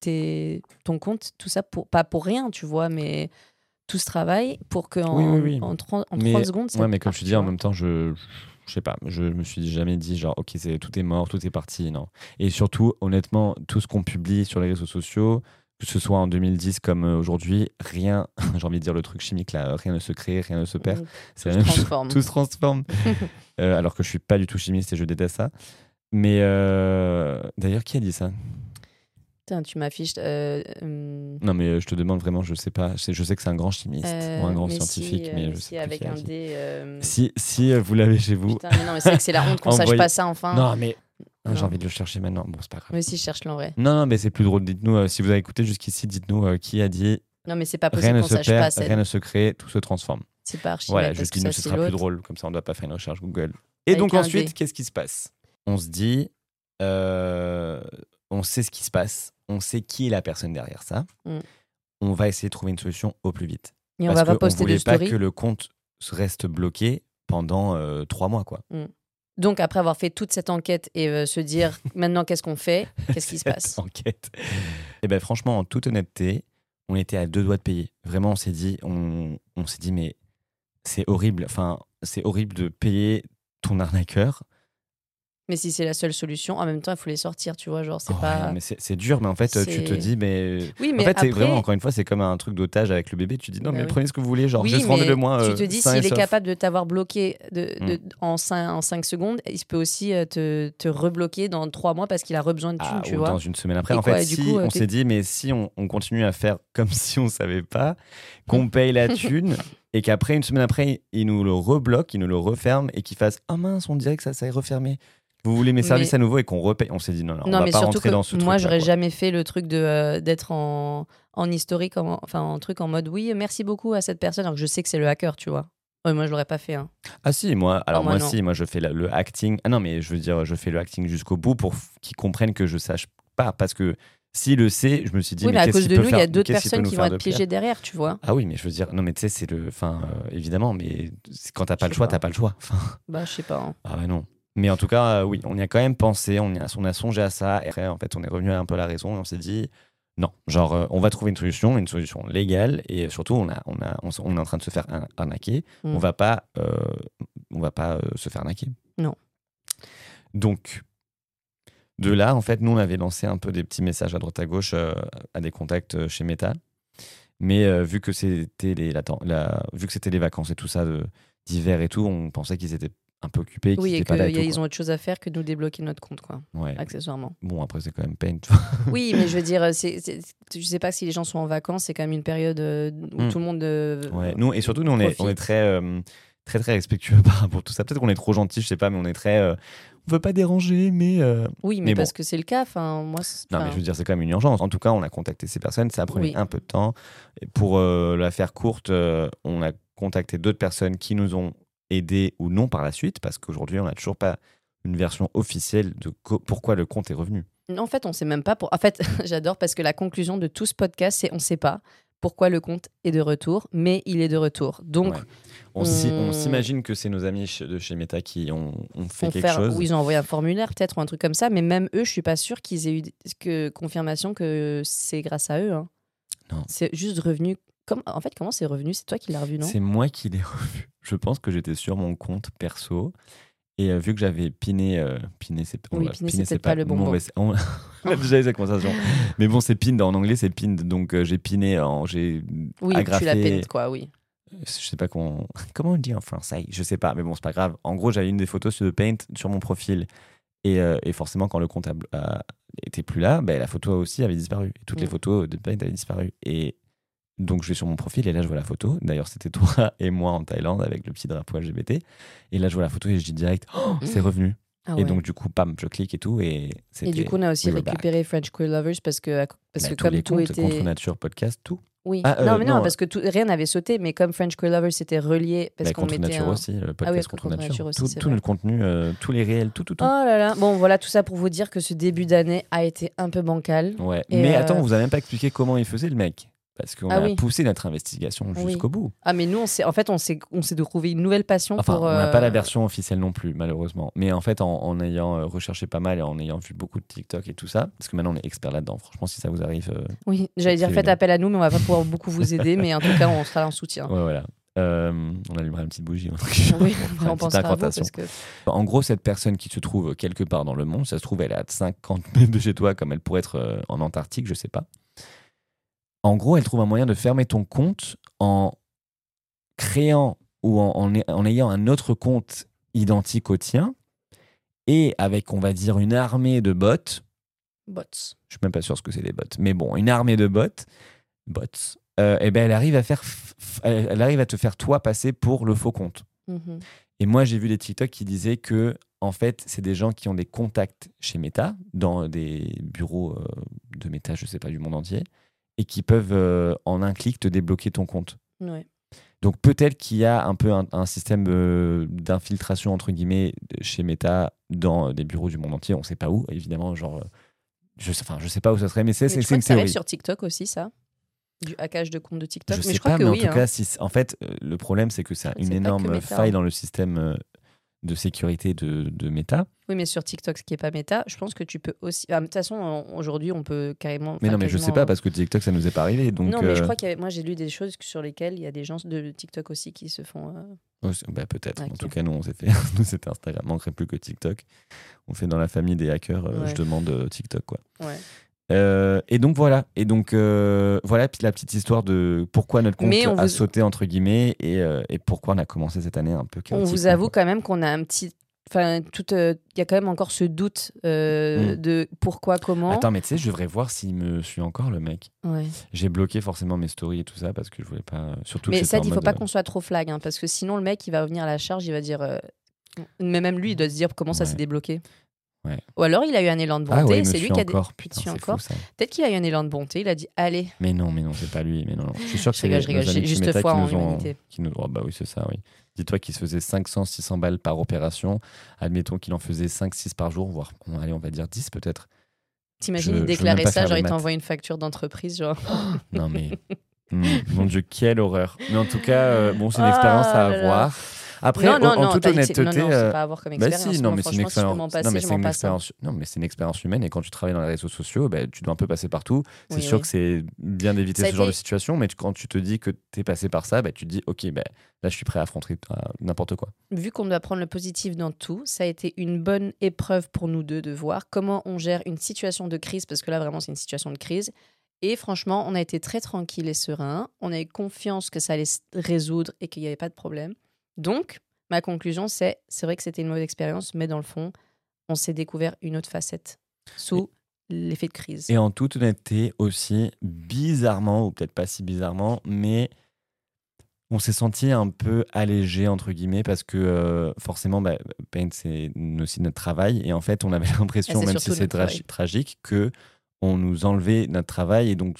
t'es ton compte, tout ça, pour, pas pour rien, tu vois, mais tout ce travail pour que en,
Oui, oui, oui.
en, 30, en
Mais-
30 secondes, ça
Ouais, mais comme je te dis, en même temps, je, je sais pas, je me suis jamais dit genre, ok, c'est tout est mort, tout est parti, non. Et surtout, honnêtement, tout ce qu'on publie sur les réseaux sociaux, que ce soit en 2010 comme euh, aujourd'hui, rien, *laughs* j'ai envie de dire le truc chimique là, rien ne se crée, rien ne se perd.
Mm.
C'est
Tout
la
se
même chose,
transforme. *laughs*
tout se transforme. *laughs* Euh, alors que je suis pas du tout chimiste et je déteste ça. Mais euh, d'ailleurs, qui a dit ça?
Putain, tu m'affiches. euh, hum,
Non, mais euh, je te demande vraiment, je sais pas. Je je sais que c'est un grand chimiste
euh,
ou un grand
mais
scientifique,
si,
mais
euh,
je
si,
sais
avec un dé. euh,
Si, si euh, vous l'avez chez vous.
Putain, mais non, mais c'est vrai que c'est la honte qu'on *laughs* sache pas ça enfin.
Non, mais Ah, j'ai envie de le chercher maintenant. Bon, c'est pas grave.
Mais si, je cherche l'en vrai.
Non, non, mais c'est plus drôle. Dites-nous, euh, si vous avez écouté jusqu'ici, dites-nous euh, qui a dit
Non, mais c'est pas possible qu'on sache pas. c'est-
rien ne se crée, tout se transforme.
C'est pas archi
Voilà, dis-nous,
ça,
ce sera plus drôle. Comme ça, on ne doit pas faire une recherche Google. Et
Avec
donc ensuite, qu'est-ce qui se passe? On se dit, euh, on sait ce qui se passe, on sait qui est la personne derrière ça.
Mm.
On va essayer de trouver une solution au plus vite.
Et on
Parce
va pas poster de
pas
story.
que le compte reste bloqué pendant euh, trois mois, quoi.
Donc, après avoir fait toute cette enquête et euh, se dire *laughs* maintenant qu'est-ce qu'on fait, qu'est-ce qui se passe?
enquête. Et ben franchement, en toute honnêteté, on était à deux doigts de payer. Vraiment, on s'est dit, on, on s'est dit, mais c'est horrible. Enfin, c'est horrible de payer ton arnaqueur.
Mais si c'est la seule solution, en même temps, il faut les sortir, tu vois. Genre, c'est
Oh,
pas.
mais c'est dur, mais en fait, tu te dis, mais.
Oui, mais
en fait,
après.
vraiment, encore une fois, c'est comme un truc d'otage avec le bébé. Tu dis, non,
Bah
mais
oui.
prenez ce que vous voulez, genre,
oui,
juste rendez-le moi.
tu
euh,
te dis, s'il est capable de t'avoir bloqué de, de-
Mm.
en, 5, en cinq secondes, il peut aussi euh, te, te rebloquer dans 3 mois parce qu'il a besoin de thunes,
Ah,
tu
ou
vois.
dans une semaine après.
Et
en
quoi,
fait, si
coup, euh,
on s'est dit, mais si on, on continue à faire *laughs* comme si on savait pas, qu'on paye la *laughs* thune, et qu'après, une semaine après, il nous le rebloque, il nous le referme, et qu'il fasse, ah mince, on dirait que ça s'est refermé. Vous voulez mes services
Mais-
à nouveau et qu'on repaye. On s'est dit, non, non, on
non,
va
mais
pas
surtout
rentrer
que
dans ce
moi, j'aurais jamais fait le truc de euh, d'être en, en historique, en, enfin en truc en mode oui, merci beaucoup à cette personne, alors que je sais que c'est le hacker, tu vois. Ouais, moi, je l'aurais pas fait. hein.
Ah si, moi, alors
moi,
moi, si, moi je fais la- le acting. Ah non, mais je veux dire, je fais le acting jusqu'au bout pour qu'ils comprennent que je sache pas. Parce que s'il le sait, je me suis dit,
oui, mais,
mais
à cause de nous, il y a d'autres personnes qui vont être piégées derrière, tu vois.
Ah oui, mais je veux dire, non, mais tu sais, c'est le. Enfin, euh, évidemment, mais quand t'as pas
Je
le choix,
pas.
t'as pas le choix. *laughs*
Bah, je sais pas. hein.
ah ouais, non. Mais en tout cas, euh, oui, on y a quand même pensé, on, y a, on a songé à ça. Et après, en fait, on est revenu à un peu à la raison et on s'est dit, non, genre, euh, on va trouver une solution, une solution légale. Et surtout, on, a, on, a, on, est en train de se faire ar- arnaquer.
Mm.
On va pas, euh, on va pas euh, se faire arnaquer.
Non.
Donc, de là, en fait, nous, on avait lancé un peu des petits messages à droite à gauche à des contacts chez Meta. Mais vu que c'était les, la, la- vu que c'était les vacances et tout ça d'hiver et tout, on pensait qu'ils étaient un peu occupés,
Oui, et qu'ils ont autre chose à faire que de nous débloquer notre compte, quoi,
Ouais.
accessoirement.
Bon, après, c'est quand même vois. *laughs*
Oui, mais je veux dire, c'est, c'est- je sais pas si les gens sont en vacances, c'est quand même une période euh, où
Mm.
tout le monde. euh,
Ouais. Nous, et surtout, nous, on est, on est très, euh, très, très respectueux *laughs* par rapport à tout ça. Peut-être qu'on est trop gentil, je sais pas, mais on est très. euh, on veut pas déranger, mais. euh,
Oui, mais,
Mais bon.
parce que c'est le cas. Enfin, moi, c'est-
Non, mais je veux dire, c'est quand même une urgence. En tout cas, on a contacté ces personnes. Ça a pris
Oui.
un peu de temps. Et pour euh, la faire courte, on a contacté d'autres personnes qui nous ont aidés ou non par la suite, parce qu'aujourd'hui, on n'a toujours pas une version officielle de pourquoi le compte est revenu.
En fait, on sait même pas. Pour... En fait, *laughs* j'adore parce que la conclusion de tout ce podcast, c'est on sait pas pourquoi le compte est de retour, mais il est de retour. Donc,
Ouais. On s'i- on
on-
s'imagine que c'est nos amis de chez Meta qui ont, ont fait
on
quelque
faire...
chose.
ou ils ont envoyé un formulaire peut-être ou un truc comme ça, mais même eux, je suis pas sûre qu'ils aient eu que confirmation que c'est grâce à eux. hein.
Non.
C'est juste revenu. Comme... En fait, comment c'est revenu? C'est toi qui l'as revu, non?
C'est moi qui l'ai *laughs* revu. Je pense que j'étais sur mon compte perso. Et euh, vu que j'avais piné, euh, piné, c'est
Oui, peut-être pas le bon mot.
on, *laughs* on a déjà eu cette conversation. *laughs* Mais bon, c'est pinned en anglais, c'est pinned. Donc euh, j'ai piné, en, j'ai
Oui,
agrafé.
tu l'as quoi, oui.
Je sais pas comment, comment on dit en français. Je sais pas, mais bon, c'est pas grave. En gros, j'avais une des photos sur de Paint sur mon profil. Et, euh, et forcément, quand le compte a, a- était plus là, ben, la photo aussi avait disparu. Et toutes les
Mm.
photos de Paint avaient disparu. Et donc, je vais sur mon profil et là, je vois la photo. D'ailleurs, c'était toi *laughs* et moi en Thaïlande avec le petit drapeau LGBT. Et là, je vois la photo et je dis direct, oh, *gasps* c'est revenu.
Ah
Et donc, du coup, pam, je clique et tout. Et,
Et du coup, on a aussi
back.
récupéré French Queer Lovers parce que, parce
Bah,
que comme tout
comptes,
était.
Contre Nature Podcast, tout.
Oui,
Ah, euh,
non, mais non,
non,
parce que tout- rien n'avait sauté, mais comme French Queer Lovers c'était relié, parce
Bah,
qu'on mettait
Nature
un...
aussi, le podcast
Ah oui,
contre,
contre
Nature.
Nature aussi,
tout tout le contenu, euh, tous les réels, tout, tout, tout.
Oh là là, bon voilà, tout ça pour vous dire que ce début d'année a été un peu bancal.
Ouais.
Et,
Mais
euh,
attends, on vous a même pas expliqué comment il faisait le mec. Parce qu'on
Ah
a
oui.
poussé notre investigation
Oui.
jusqu'au bout.
Ah mais nous, on s'est, en fait, on s'est, on s'est trouvé une nouvelle passion
Enfin,
pour...
on n'a pas
euh,
la version officielle non plus, malheureusement. Mais en fait, en, en ayant euh, recherché pas mal et en ayant vu beaucoup de TikTok et tout ça, parce que maintenant on est expert là-dedans, franchement, si ça vous arrive, euh,
Oui, j'allais dire faites appel à nous, mais on va pas pouvoir beaucoup vous aider, mais en tout cas, on sera en soutien.
ouais, voilà. Euh, on allumera une petite bougie. truc. *laughs*
Oui, *laughs* on
petite
pensera à vous
incantation.
parce que...
En gros, cette personne qui se trouve quelque part dans le monde, ça se trouve, elle est à 50 mètres de chez toi, comme elle pourrait être euh, en Antarctique, je sais pas. En gros, elle trouve un moyen de fermer ton compte en créant ou en, en- en ayant un autre compte identique au tien et avec, on va dire, une armée de bots.
Bots.
Je suis même pas sûr ce que c'est des bots, mais bon, une armée de bots, bots. euh, eh ben, elle arrive à faire, elle arrive à te faire toi passer pour le faux compte.
Mhm.
Et moi, j'ai vu des TikTok qui disaient que, en fait, c'est des gens qui ont des contacts chez Meta, dans des bureaux euh, de Meta, je sais pas, du monde entier, et qui peuvent, euh, en un clic, te débloquer ton compte.
Ouais.
Donc peut-être qu'il y a un peu un, un système euh, d'infiltration, entre guillemets, chez Meta, dans des bureaux du monde entier. On sait pas où, évidemment, genre... euh, Je enfin, je sais pas où ça serait, mais c'est une
que ça
théorie.
sur TikTok aussi, ça Du hackage de compte de TikTok
Je
Mais
sais
je crois
pas,
que
mais
oui.
en tout
hein.
cas, si, en fait, le problème, c'est que c'est une énorme
Meta,
faille
hein.
dans le système de sécurité de, de Meta.
Oui, mais sur TikTok, ce qui est pas méta, je pense que tu peux aussi. Ah, De toute façon, aujourd'hui, on peut carrément.
Mais non, mais je sais
quasiment-
pas, parce que TikTok, ça nous est pas arrivé. Donc,
non, mais je
euh,
crois qu'il y avait- moi j'ai lu des choses sur lesquelles il y a des gens de TikTok aussi qui se font. euh,
oh, bah, peut-être. En tout cas, nous, on s'est fait. *laughs* nous, c'était Instagram. Manquerait plus que TikTok. On fait dans la famille des hackers. euh,
Ouais.
Je demande euh, TikTok, quoi.
Ouais.
Euh, et donc voilà, et donc euh, voilà puis la petite histoire de pourquoi notre compte a
vous-
sauté entre guillemets et, euh, et pourquoi on a commencé cette année un peu
On vous avoue quand même qu'on a un petit. Enfin, tout. euh, Il y a quand même encore ce doute
Mm.
de pourquoi, comment.
Attends, mais tu sais, je devrais voir s'il me suit encore le mec.
Ouais.
J'ai bloqué forcément mes stories et tout ça parce que je voulais pas. Surtout
Mais ça, il faut
mode,
pas qu'on soit trop flag, hein, parce que sinon le mec il va revenir à la charge, il va dire. Mais même lui, il doit se dire comment ça s'est débloqué.
Ouais.
Ou alors il a eu un élan de bonté,
Ah ouais,
c'est lui qui a des-
Putain,
encore. Peut-être qu'il a eu un élan de bonté, il a dit allez.
Mais non, mais non, c'est pas lui. Mais non, non. Je suis sûr que c'est
rigole, je j'ai juste foi
qui
en
nous ont-
l'humanité.
qui nous- oh, bah oui, c'est ça, oui. Dis-toi qu'il se faisait 500, 600 balles par opération. Admettons qu'il en faisait 5, 6 par jour, voire, bon, allez, on va dire 10 peut-être.
T'imagines, il déclarait ça, genre il t'envoie une facture d'entreprise, genre. *gasps*
Non, mais. Hmm, mon Dieu, quelle horreur. Mais en tout cas, euh, bon, c'est une
Ah
expérience à
là.
Après,
non,
en-
non,
en,
non,
toute honnêteté.
non, non,
euh,
c'est pas à avoir comme
bah si, non, mais c'est une
si
expérience. Non, mais c'est une expérience. Non, mais c'est une expérience humaine. Et quand tu travailles dans les réseaux sociaux, bah, tu dois un peu passer partout. C'est
Oui,
sûr
oui.
que c'est bien d'éviter ce genre de situation, mais tu- quand tu te dis que tu es passé par ça, bah, tu te dis, ok, bah, là, je suis prêt à affronter euh, n'importe quoi.
Vu qu'on doit prendre le positif dans tout, ça a été une bonne épreuve pour nous deux de voir comment on gère une situation de crise, parce que là, vraiment, c'est une situation de crise. Et franchement, on a été très tranquille et serein. On a eu confiance que ça allait se résoudre et qu'il n'y avait pas de problème. Donc, ma conclusion, c'est c'est vrai que c'était une mauvaise expérience, mais dans le fond, on s'est découvert une autre facette sous l'effet de crise.
Et en toute honnêteté aussi, bizarrement, ou peut-être pas si bizarrement, mais on s'est senti un peu allégé, entre guillemets, parce que euh, forcément, bah, Paint, c'est aussi notre travail. Et en fait, on avait *laughs* l'impression,
Ah,
même si c'est tra- tragique, que on nous enlevait notre travail. Et donc,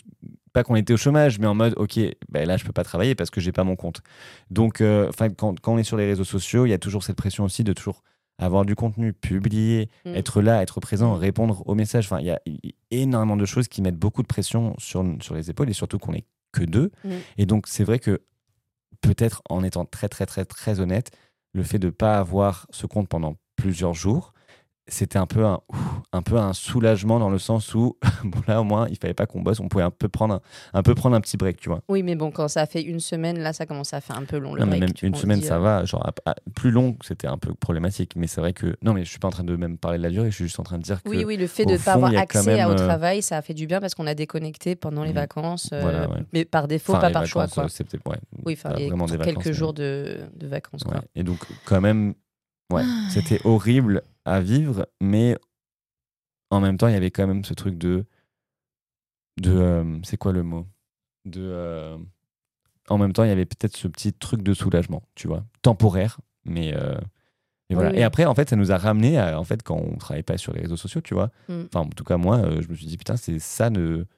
pas qu'on était au chômage, mais en mode, OK, bah, là, je peux pas travailler parce que j'ai pas mon compte. Donc, euh, enfin, quand, quand on est sur les réseaux sociaux, il y a toujours cette pression aussi de toujours avoir du contenu, publier,
Mm.
être là, être présent, répondre aux messages. Enfin, il y a énormément de choses qui mettent beaucoup de pression sur, sur les épaules et surtout qu'on est que deux.
Mm.
Et donc, c'est vrai que peut-être en étant très, très, très, très honnête, le fait de ne pas avoir ce compte pendant plusieurs jours, c'était un peu un, un peu un soulagement dans le sens où, *laughs* bon là au moins, il fallait pas qu'on bosse, on pouvait un peu prendre un, un peu prendre un petit break, tu vois.
Oui, mais bon, quand ça a fait une semaine, là, ça commence à faire un peu long. Le
Non, mais
break,
même
tu
une semaine, ça
euh,
va. Genre, à- à- plus long, c'était un peu problématique. Mais c'est vrai que. Non, mais je suis pas en train de même parler de la durée, je suis juste en train de dire que.
Oui, oui, le fait de ne pas avoir accès à- au
même, euh,
travail, ça a fait du bien parce qu'on a déconnecté pendant les
Mhm.
vacances, euh,
Voilà, ouais.
mais par défaut,
Enfin,
pas par choix. Quoi.
euh, ouais,
Oui, enfin,
vraiment des
quelques
vacances, mais-
jours de, de vacances. Quoi.
Et donc, quand même, ouais, c'était horrible à vivre, mais en même temps, il y avait quand même ce truc de. de euh, c'est quoi le mot? De. euh, en même temps, il y avait peut-être ce petit truc de soulagement, tu vois, temporaire, mais. euh, et, voilà.
Oui,
et après, en fait, ça nous a ramené à, en fait, quand on travaillait pas sur les réseaux sociaux, tu vois.
Mm.
Enfin, en tout cas, moi, euh, je me suis dit, putain, c'est ça de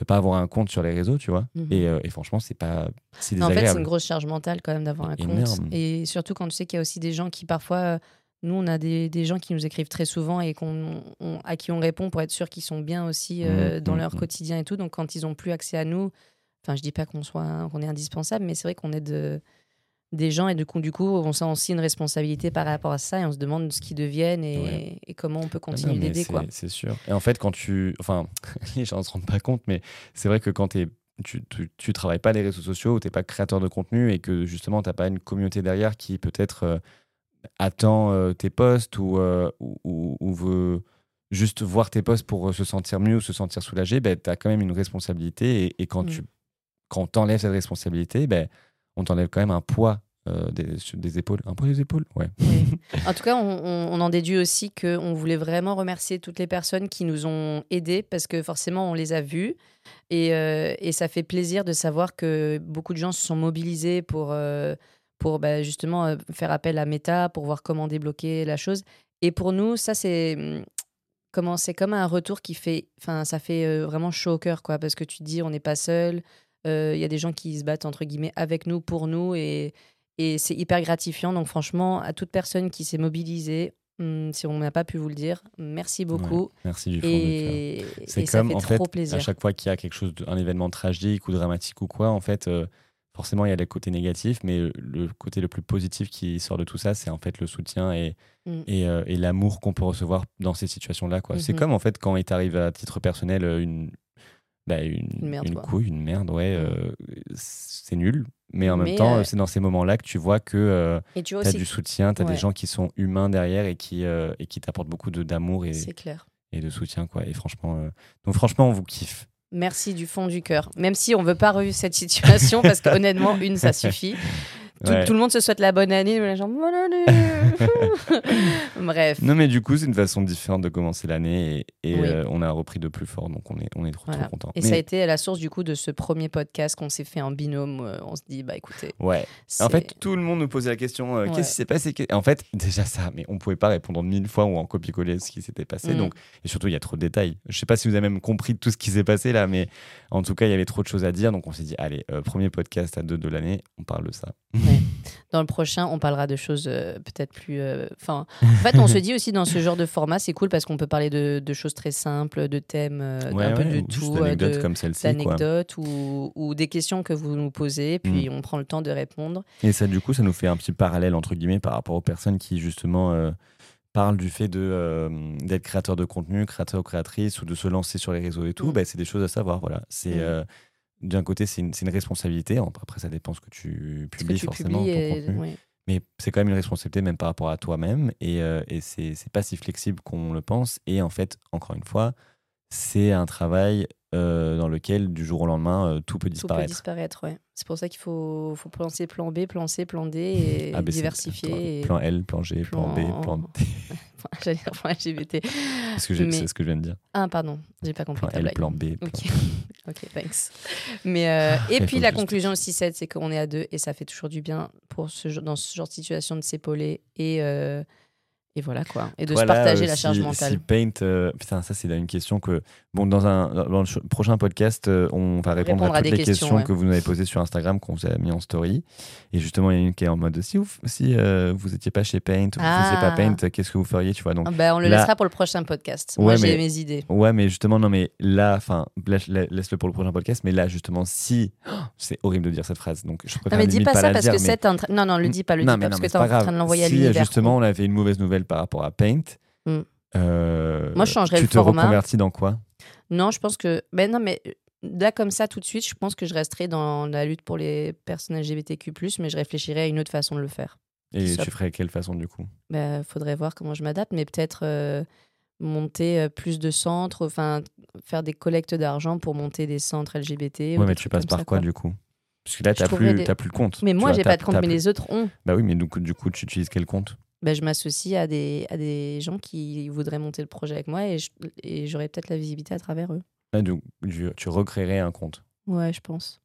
ne pas avoir un compte sur les réseaux, tu vois.
Mhm.
Et, euh, et franchement, c'est pas si
En fait, c'est
désagréable.
une grosse charge mentale quand même d'avoir un compte.
Énorme.
Et surtout quand tu sais qu'il y a aussi des gens qui parfois. Nous, on a des, des gens qui nous écrivent très souvent et qu'on, on- à qui on répond pour être sûr qu'ils sont bien aussi euh,
Mhm,
dans leur
mhm.
quotidien et tout. Donc, quand ils n'ont plus accès à nous, enfin, je dis pas qu'on soit, qu'on est indispensable, mais c'est vrai qu'on aide des gens et du coup, du coup, on sent aussi une responsabilité par rapport à ça et on se demande ce qu'ils deviennent et,
Ouais.
et comment on peut
Ah
continuer d'aider,
c'est-
quoi.
C'est sûr. Et en fait, quand tu. Enfin, *laughs* les gens ne se rendent pas compte, mais c'est vrai que quand tu, tu, tu travailles pas les réseaux sociaux, ou tu n'es pas créateur de contenu et que justement, tu n'as pas une communauté derrière qui peut-être euh, attend euh, tes posts ou, euh, ou, ou- ou veut juste voir tes posts pour euh, se sentir mieux ou se sentir soulagé, ben, tu as quand même une responsabilité. Et, et quand
Mm.
tu quand t'enlèves cette responsabilité, ben, on t'enlève quand même un poids euh, des, des épaules. Un poids des épaules Ouais. *laughs*
En tout cas, on, on- on en déduit aussi qu'on voulait vraiment remercier toutes les personnes qui nous ont aidés parce que forcément, on les a vus. Et, euh, et ça fait plaisir de savoir que beaucoup de gens se sont mobilisés pour, euh, pour bah, justement euh, faire appel à Meta, pour voir comment débloquer la chose. Et pour nous, ça, c'est. hum, Comment c'est comme un retour qui fait, enfin, ça fait euh, vraiment chaud au cœur, quoi, parce que tu te dis, on n'est pas seul. euh, Il y a des gens qui se battent entre guillemets avec nous, pour nous, et, et c'est hyper gratifiant. Donc, franchement, à toute personne qui s'est mobilisée, hum, si on n'a pas pu vous le dire, merci beaucoup.
Ouais, merci du fond du cœur.
et
C'est
et ça
comme
fait
en
trop
fait,
plaisir.
à chaque fois qu'il y a quelque chose, un événement tragique ou dramatique ou quoi, en fait, euh, forcément, il y a les côtés négatifs, mais le côté le plus positif qui sort de tout ça, c'est en fait le soutien et,
Mm.
et, euh, et l'amour qu'on peut recevoir dans ces situations-là. quoi. C'est
Mhm.
comme en fait quand il t'arrive à titre personnel euh, une, bah, une,
Une merde, quoi.
couille, une merde, ouais,
Mm.
euh, c'est nul. Mais en même temps,
euh,
c'est dans ces moments-là que tu vois que euh,
tu
as
aussi,
du soutien, tu as
Ouais.
des gens qui sont humains derrière et qui, et qui t'apportent beaucoup de- d'amour et,
c'est clair.
et de soutien. Quoi. Et franchement, donc franchement, on vous kiffe.
Merci du fond du cœur. Même si on veut pas revivre cette situation, parce qu'honnêtement, une, ça suffit. Tout,
Ouais.
tout le monde se souhaite la bonne année, mais les gens, bonne année *laughs* *laughs* Bref.
Non, mais du coup, c'est une façon différente de commencer l'année et, et,
Oui.
euh, on a repris de plus fort, donc on est, on est trop,
Voilà.
trop content.
Et ça a été la source du coup de ce premier podcast qu'on s'est fait en binôme. Euh, On se dit, bah écoutez,
Ouais. En fait, tout le monde nous posait la question euh,
Ouais.
qu'est-ce qui s'est passé En fait, *laughs* déjà ça, mais on pouvait pas répondre mille fois ou en copier-coller ce qui s'était passé.
Mm.
Donc, et surtout, il y a trop de détails. Je sais pas si vous avez même compris tout ce qui s'est passé là, mais en tout cas, il y avait trop de choses à dire. Donc, on s'est dit allez, premier podcast à deux de l'année, on parle de ça.
Dans le prochain, on parlera de choses euh, peut-être plus. euh, en fait, on *laughs* se dit aussi dans ce genre de format, c'est cool parce qu'on peut parler de, de choses très simples, de thèmes, euh,
Ouais,
un peu de tout,
d'anecdotes comme celle-ci.
d'anecdotes ou, ou des questions que vous nous posez, puis on prend le temps de répondre.
Et ça, du coup, ça nous fait un petit parallèle, entre guillemets, par rapport aux personnes qui, justement, parlent du fait de, euh, d'être créateur de contenu, créateur ou créatrice, ou de se lancer sur les réseaux et tout.
Mm.
Bah, c'est des choses à savoir. Voilà. C'est,
Mm.
euh, d'un côté, c'est une, une responsabilité. Après, ça dépend ce que tu
que
publies,
tu
forcément,
publies
ton contenu.
ouais.
Mais c'est quand même une responsabilité, même par rapport à toi-même. Et, euh, et c'est, c'est pas si flexible qu'on le pense. Et en fait, encore une fois, c'est un travail euh, dans lequel, du jour au lendemain, euh, tout peut
Tout peut
disparaître.
disparaître, ouais. C'est pour ça qu'il faut, faut penser plan B, plan C, plan D *laughs* et
ABC,
diversifier. et-
Plan L, plan G, plan, B,
Plan-
plan D.
J'allais dire plan LGBT.
C'est ce que j'ai-
Mais-
c'est ce que je viens de dire.
Ah, pardon, j'ai pas compris
Plan
ta
L,
blague.
plan B. plan-
Ok, *laughs* ok, thanks. Mais euh, et *laughs* puis la
juste-
conclusion aussi, c'est qu'on est à deux et ça fait toujours du bien pour ce, dans ce genre de situation de s'épauler et euh, et voilà quoi, et de
Voilà,
se partager
euh,
la
si-
charge mentale.
Si Paint, euh, putain, ça c'est une question que, bon, dans un dans le ch- prochain podcast, euh, on va répondre
Répondre
à
à
toutes
des
les
questions,
questions
ouais.
que vous nous avez posées sur Instagram, qu'on vous a mis en story. Et justement, il y en a une qui est en mode si vous, si vous étiez pas chez Paint, vous
Ah.
faisiez pas Paint, qu'est-ce que vous feriez, tu vois Donc,
Ah bah, on le
là-
laissera pour le prochain podcast. Moi, j'ai mes idées.
ouais, mais justement, non, mais là, enfin, laisse- laisse-le pour le prochain podcast. Mais là, justement, si, c'est horrible de dire cette phrase, donc je préfère
Non, mais dis pas ça parce
dire,
que
mais-
c'est. Non, non, le dis pas, le
non,
dis pas parce que t'es en train de l'envoyer à l'univers.
justement, on avait une mauvaise nouvelle par rapport à Paint.
Mm.
euh,
Moi, je changerais
tu
le
te
format.
reconvertis dans quoi?
Non, je pense que. Ben non, mais là, comme ça, tout de suite, je pense que je resterai dans la lutte pour les personnes LGBTQ, mais je réfléchirai à une autre façon de le faire.
Et tu ferais quelle façon du coup?
Ben, faudrait voir comment je m'adapte, mais peut-être euh, monter euh, plus de centres, enfin, faire des collectes d'argent pour monter des centres LGBT. ou
Ouais, mais tu passes par
ça,
quoi, du coup? Parce que là, t'as
trouverais
plus,
des-
plus le compte.
Mais
tu
moi, j'ai pas de compte, mais les autres ont.
Bah oui, mais donc, du coup, tu utilises quel compte?
Ben, je m'associe à des, à des gens qui voudraient monter le projet avec moi et je- et j'aurai peut-être la visibilité à travers eux.
Ah, donc, tu, tu recréerais un compte.
Ouais, je pense.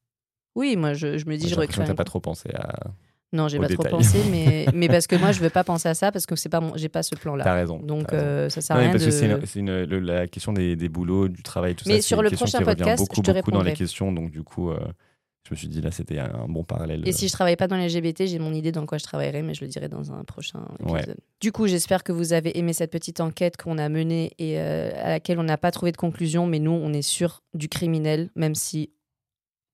Oui, moi, je, je me dis,
J'ai
je recrée.
t'as
un
pas trop pensé à.
Non, j'ai pas trop pensé, mais, *laughs* mais parce que moi, je veux pas penser à ça parce que c'est pas mon, j'ai pas ce plan-là.
T'as raison.
Donc,
t'as raison.
euh, ça sert à
mais
rien
parce
de.
que c'est une- c'est une- le- la question des, des boulots, du travail, tout
Mais
ça.
sur
c'est une
le prochain podcast,
beaucoup,
je te
beaucoup dans les questions. Donc, du coup, euh, je me suis dit, là, c'était un bon parallèle.
Et si je travaille pas dans les LGBT, j'ai mon idée dans quoi je travaillerai, mais je le dirai dans un prochain
Ouais.
épisode. Du coup, j'espère que vous avez aimé cette petite enquête qu'on a menée et euh, à laquelle on n'a pas trouvé de conclusion, mais nous, on est sûr du criminel, même si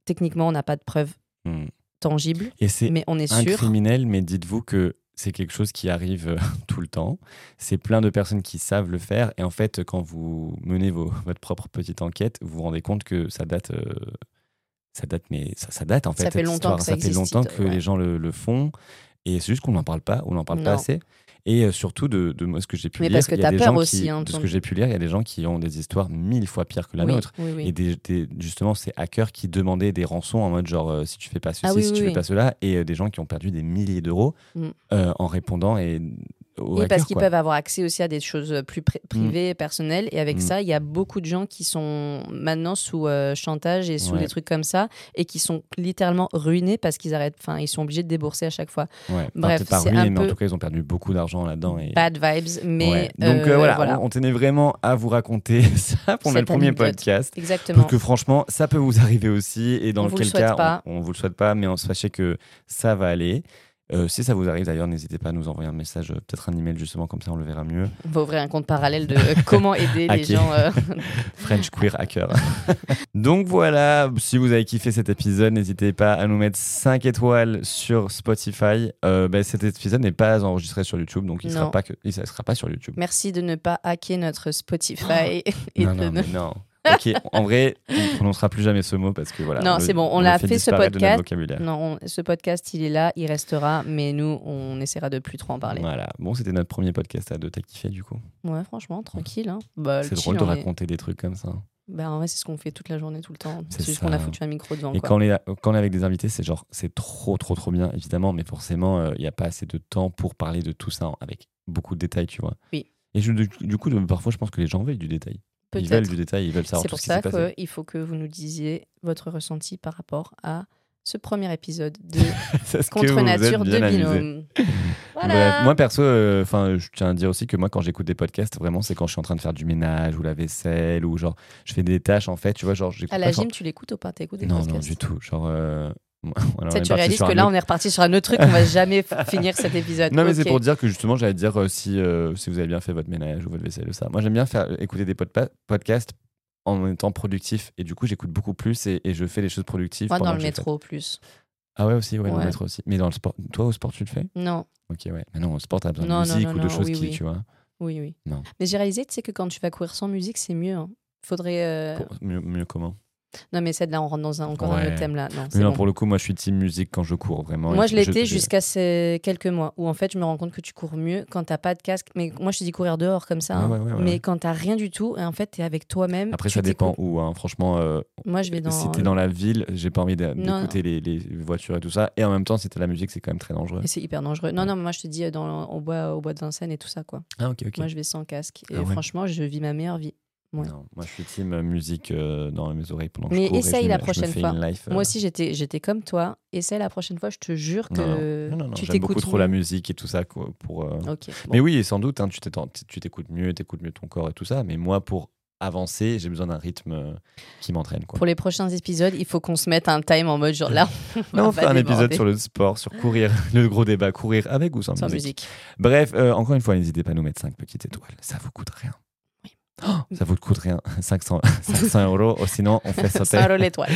techniquement, on n'a pas de preuves
Hmm.
tangibles,
Et c'est
mais on est
un
sûr.
criminel, mais dites-vous que c'est quelque chose qui arrive euh, *laughs* tout le temps. C'est plein de personnes qui savent le faire. Et en fait, quand vous menez vos, votre propre petite enquête, vous vous rendez compte que ça date. euh, ça date, mais ça, ça date en fait.
Ça fait longtemps que ça
fait
existe,
longtemps que
ouais.
les gens le, le font. Et c'est juste qu'on n'en parle pas, on n'en parle pas assez. Et euh, surtout, de, de moi, ce que j'ai pu
Mais
lire,
parce que
il y a des
peur
gens
aussi,
qui,
hein,
de ce que j'ai pu lire, il y a des gens qui ont des histoires mille fois pires que la
Oui,
nôtre.
oui, oui.
Et des, des- justement, ces hackers qui demandaient des rançons en mode genre euh, si tu fais pas ceci,
Ah
si tu fais pas cela, et euh, des gens qui ont perdu des milliers d'euros
Mm.
euh, en répondant et aux
Oui,
hackers,
parce qu'ils peuvent avoir accès aussi à des choses plus pri- privées, personnelles. Et avec
Mm.
ça, il y a beaucoup de gens qui sont maintenant sous euh, chantage et sous
Ouais.
des trucs comme ça et qui sont littéralement ruinés parce qu'ils arrêtent, enfin, ils sont obligés de débourser à chaque fois.
Ouais. Enfin,
Bref,
pas
c'est un
mais en
peu-
tout cas, ils ont perdu beaucoup d'argent là-dedans. Et...
Bad vibes, mais
Ouais. Donc
euh,
euh, voilà, On, on tenait vraiment à vous raconter *laughs* ça pour
Cette
notre premier
anecdote.
podcast.
Exactement.
Parce que franchement, ça peut vous arriver aussi. Et dans
On vous le
cas,
pas.
on, on vous le souhaite pas, mais on sachez que ça va aller. Euh, si ça vous arrive d'ailleurs, n'hésitez pas à nous envoyer un message, euh, peut-être un email justement, comme ça on le verra mieux.
On va ouvrir un compte parallèle de euh, comment aider les gens. *laughs*
French Queer Hacker. *laughs* Donc voilà, si vous avez kiffé cet épisode, n'hésitez pas à nous mettre 5 étoiles sur Spotify. Ben, cet épisode n'est pas enregistré sur YouTube, donc il ne sera, pas que- il sera pas sur YouTube.
Merci de ne pas hacker notre Spotify. *gasps* et
non,
de
non,
ne-
mais non. Ok, en vrai, on ne prononcera plus jamais ce mot parce que voilà.
Non, c'est bon, on l'a fait, ce podcast. Non, on- ce podcast, il est là, il restera, mais nous, on essaiera de plus trop en parler.
Voilà. Bon, c'était notre premier podcast à deux. T'as kiffé du coup
Ouais, franchement, tranquille. Hein. Bah,
C'est
le
drôle de
est-
raconter des trucs comme ça.
Bah, en vrai, c'est ce qu'on fait toute la journée, tout le temps.
C'est
juste qu'on a foutu un micro devant.
Et
quoi.
quand on, est, quand on est avec des invités, c'est genre, c'est trop, trop, trop bien, évidemment, mais forcément, il n'y a pas assez de temps pour parler de tout ça avec beaucoup de détails, tu vois.
Oui.
Et je- du, coup, parfois, je pense que les gens veulent du détail. Ils veulent du détail, ils veulent savoir
C'est
tout
pour
ce qui s'est
ça
passé.
qu'il faut que vous nous disiez votre ressenti par rapport à ce premier épisode de *laughs*
C'est
Contre Nature de. Binôme. *laughs* voilà.
Bref, moi perso, euh, je tiens à dire aussi que moi, quand j'écoute des podcasts, vraiment, c'est quand je suis en train de faire du ménage ou la vaisselle ou genre, je fais des tâches en fait, tu vois, genre, j'écoute
à
pas
la
for-
gym, tu l'écoutes ou pas? T'écoutes des
Non,
podcasts?
non, du tout. Genre, euh, *laughs*
Ça, tu réalises que là,
autre-
on est reparti sur un autre truc, on va jamais finir cet épisode.
Non, mais c'est pour dire que justement, j'allais dire euh, si, euh, si vous avez bien fait votre ménage ou votre vaisselle ou ça. Moi, j'aime bien faire écouter des podcasts en étant productif et du coup, j'écoute beaucoup plus et, et je fais les choses productives.
Moi, dans le métro, plus.
Ah ouais, aussi, ouais, dans le métro aussi. Mais dans le sport, toi, au sport, tu le fais?
Non,
Ok, ouais. Mais non, au sport, t'as besoin
Non,
de musique
non,
ou de choses
oui,
qui,
oui.
tu vois.
oui, oui.
Non.
Mais j'ai réalisé, tu sais, que quand tu vas courir sans musique, c'est mieux. hein. Faudrait. euh,
Mieux, mieux comment?
Non, mais celle-là, on rentre dans un, encore un autre thème là. Non,
Mais
c'est
non,
bon.
pour le coup, moi, je suis team musique quand je cours, vraiment.
Moi, je l'étais jusqu'à ces quelques mois où en fait, je me rends compte que tu cours mieux quand t'as pas de casque. Mais moi, je te dis courir dehors comme ça.
Ouais,
hein.
ouais,
mais quand t'as rien du tout, et en fait, t'es avec toi-même.
Après, ça dépend où. hein. Franchement, euh,
Moi, je vais dans.
si t'es dans la ville, j'ai pas envie d'écouter les, les voitures et tout ça. Et en même temps, si t'as la musique, c'est quand même très dangereux.
C'est hyper dangereux. Non, non, moi, je te dis, euh, dans, au, bois, au bois de Vincennes et tout ça, quoi.
Ah, ok, ok.
Moi, je vais sans casque. Et
Ah
franchement, je vis ma meilleure vie. Ouais.
Non, moi, je suis team musique euh, dans mes oreilles pendant que
Mais
je cours. et
essaye
je
la
me
prochaine fois.
life, euh,
Moi aussi, j'étais, j'étais comme toi. Essaye la prochaine fois, je te jure que
Non, non, non,
tu
j'aime beaucoup
t'écoutes
trop la musique et tout ça quoi, pour. euh,
bon.
Mais oui, sans doute, hein, tu tu t'écoutes mieux, t'écoutes mieux ton corps et tout ça. Mais moi, pour avancer, j'ai besoin d'un rythme euh, qui m'entraîne.
Pour les prochains épisodes, il faut qu'on se mette un time en mode genre là. *laughs* On
Non,
va
on
pas
fait un épisode sur le sport, sur courir, *laughs* le gros débat, courir avec ou sans,
sans
musique.
musique.
Bref, euh, encore une fois, n'hésitez pas à nous mettre 5 petites étoiles. Ça vous coûte rien. Oh, ça vous coûte rien. *laughs* 500, 500 *laughs* euros. Oh, sinon, on fait sauter.
Ça roule l'étoile.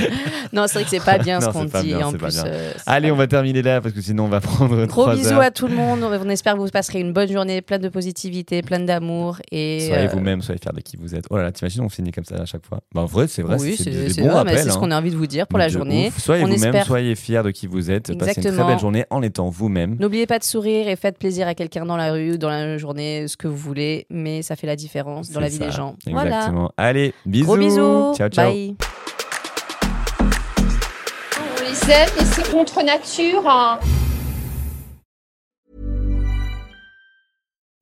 Non, c'est vrai que c'est pas bien ce qu'on dit.
bien,
en plus, euh,
Allez, on va terminer là parce que sinon, on va *laughs* prendre
Gros bisous
heures.
à tout le monde. On espère que vous passerez une bonne journée, pleine de positivité, pleine d'amour. Et
Soyez
euh,
vous-même, soyez fiers de qui vous êtes. Oh là là, t'imagines, on finit comme ça à chaque fois. Bah, en vrai, c'est vrai,
oui,
c'est bons
vrai, c'est ce
hein.
qu'on a envie de vous dire pour la journée.
ouf. Soyez vous-même,
espère-
soyez fiers de qui vous êtes. Passez une très
Exactement.
belle journée en étant vous-même.
N'oubliez pas de sourire et faites plaisir à quelqu'un dans la rue ou dans la journée, ce que vous voulez, mais ça fait la différence dans la vie gens. Voilà.
Exactement. Allez, bisous.
Gros bisous.
Ciao, ciao.
Bye.
On les aime et c'est contre nature. hein.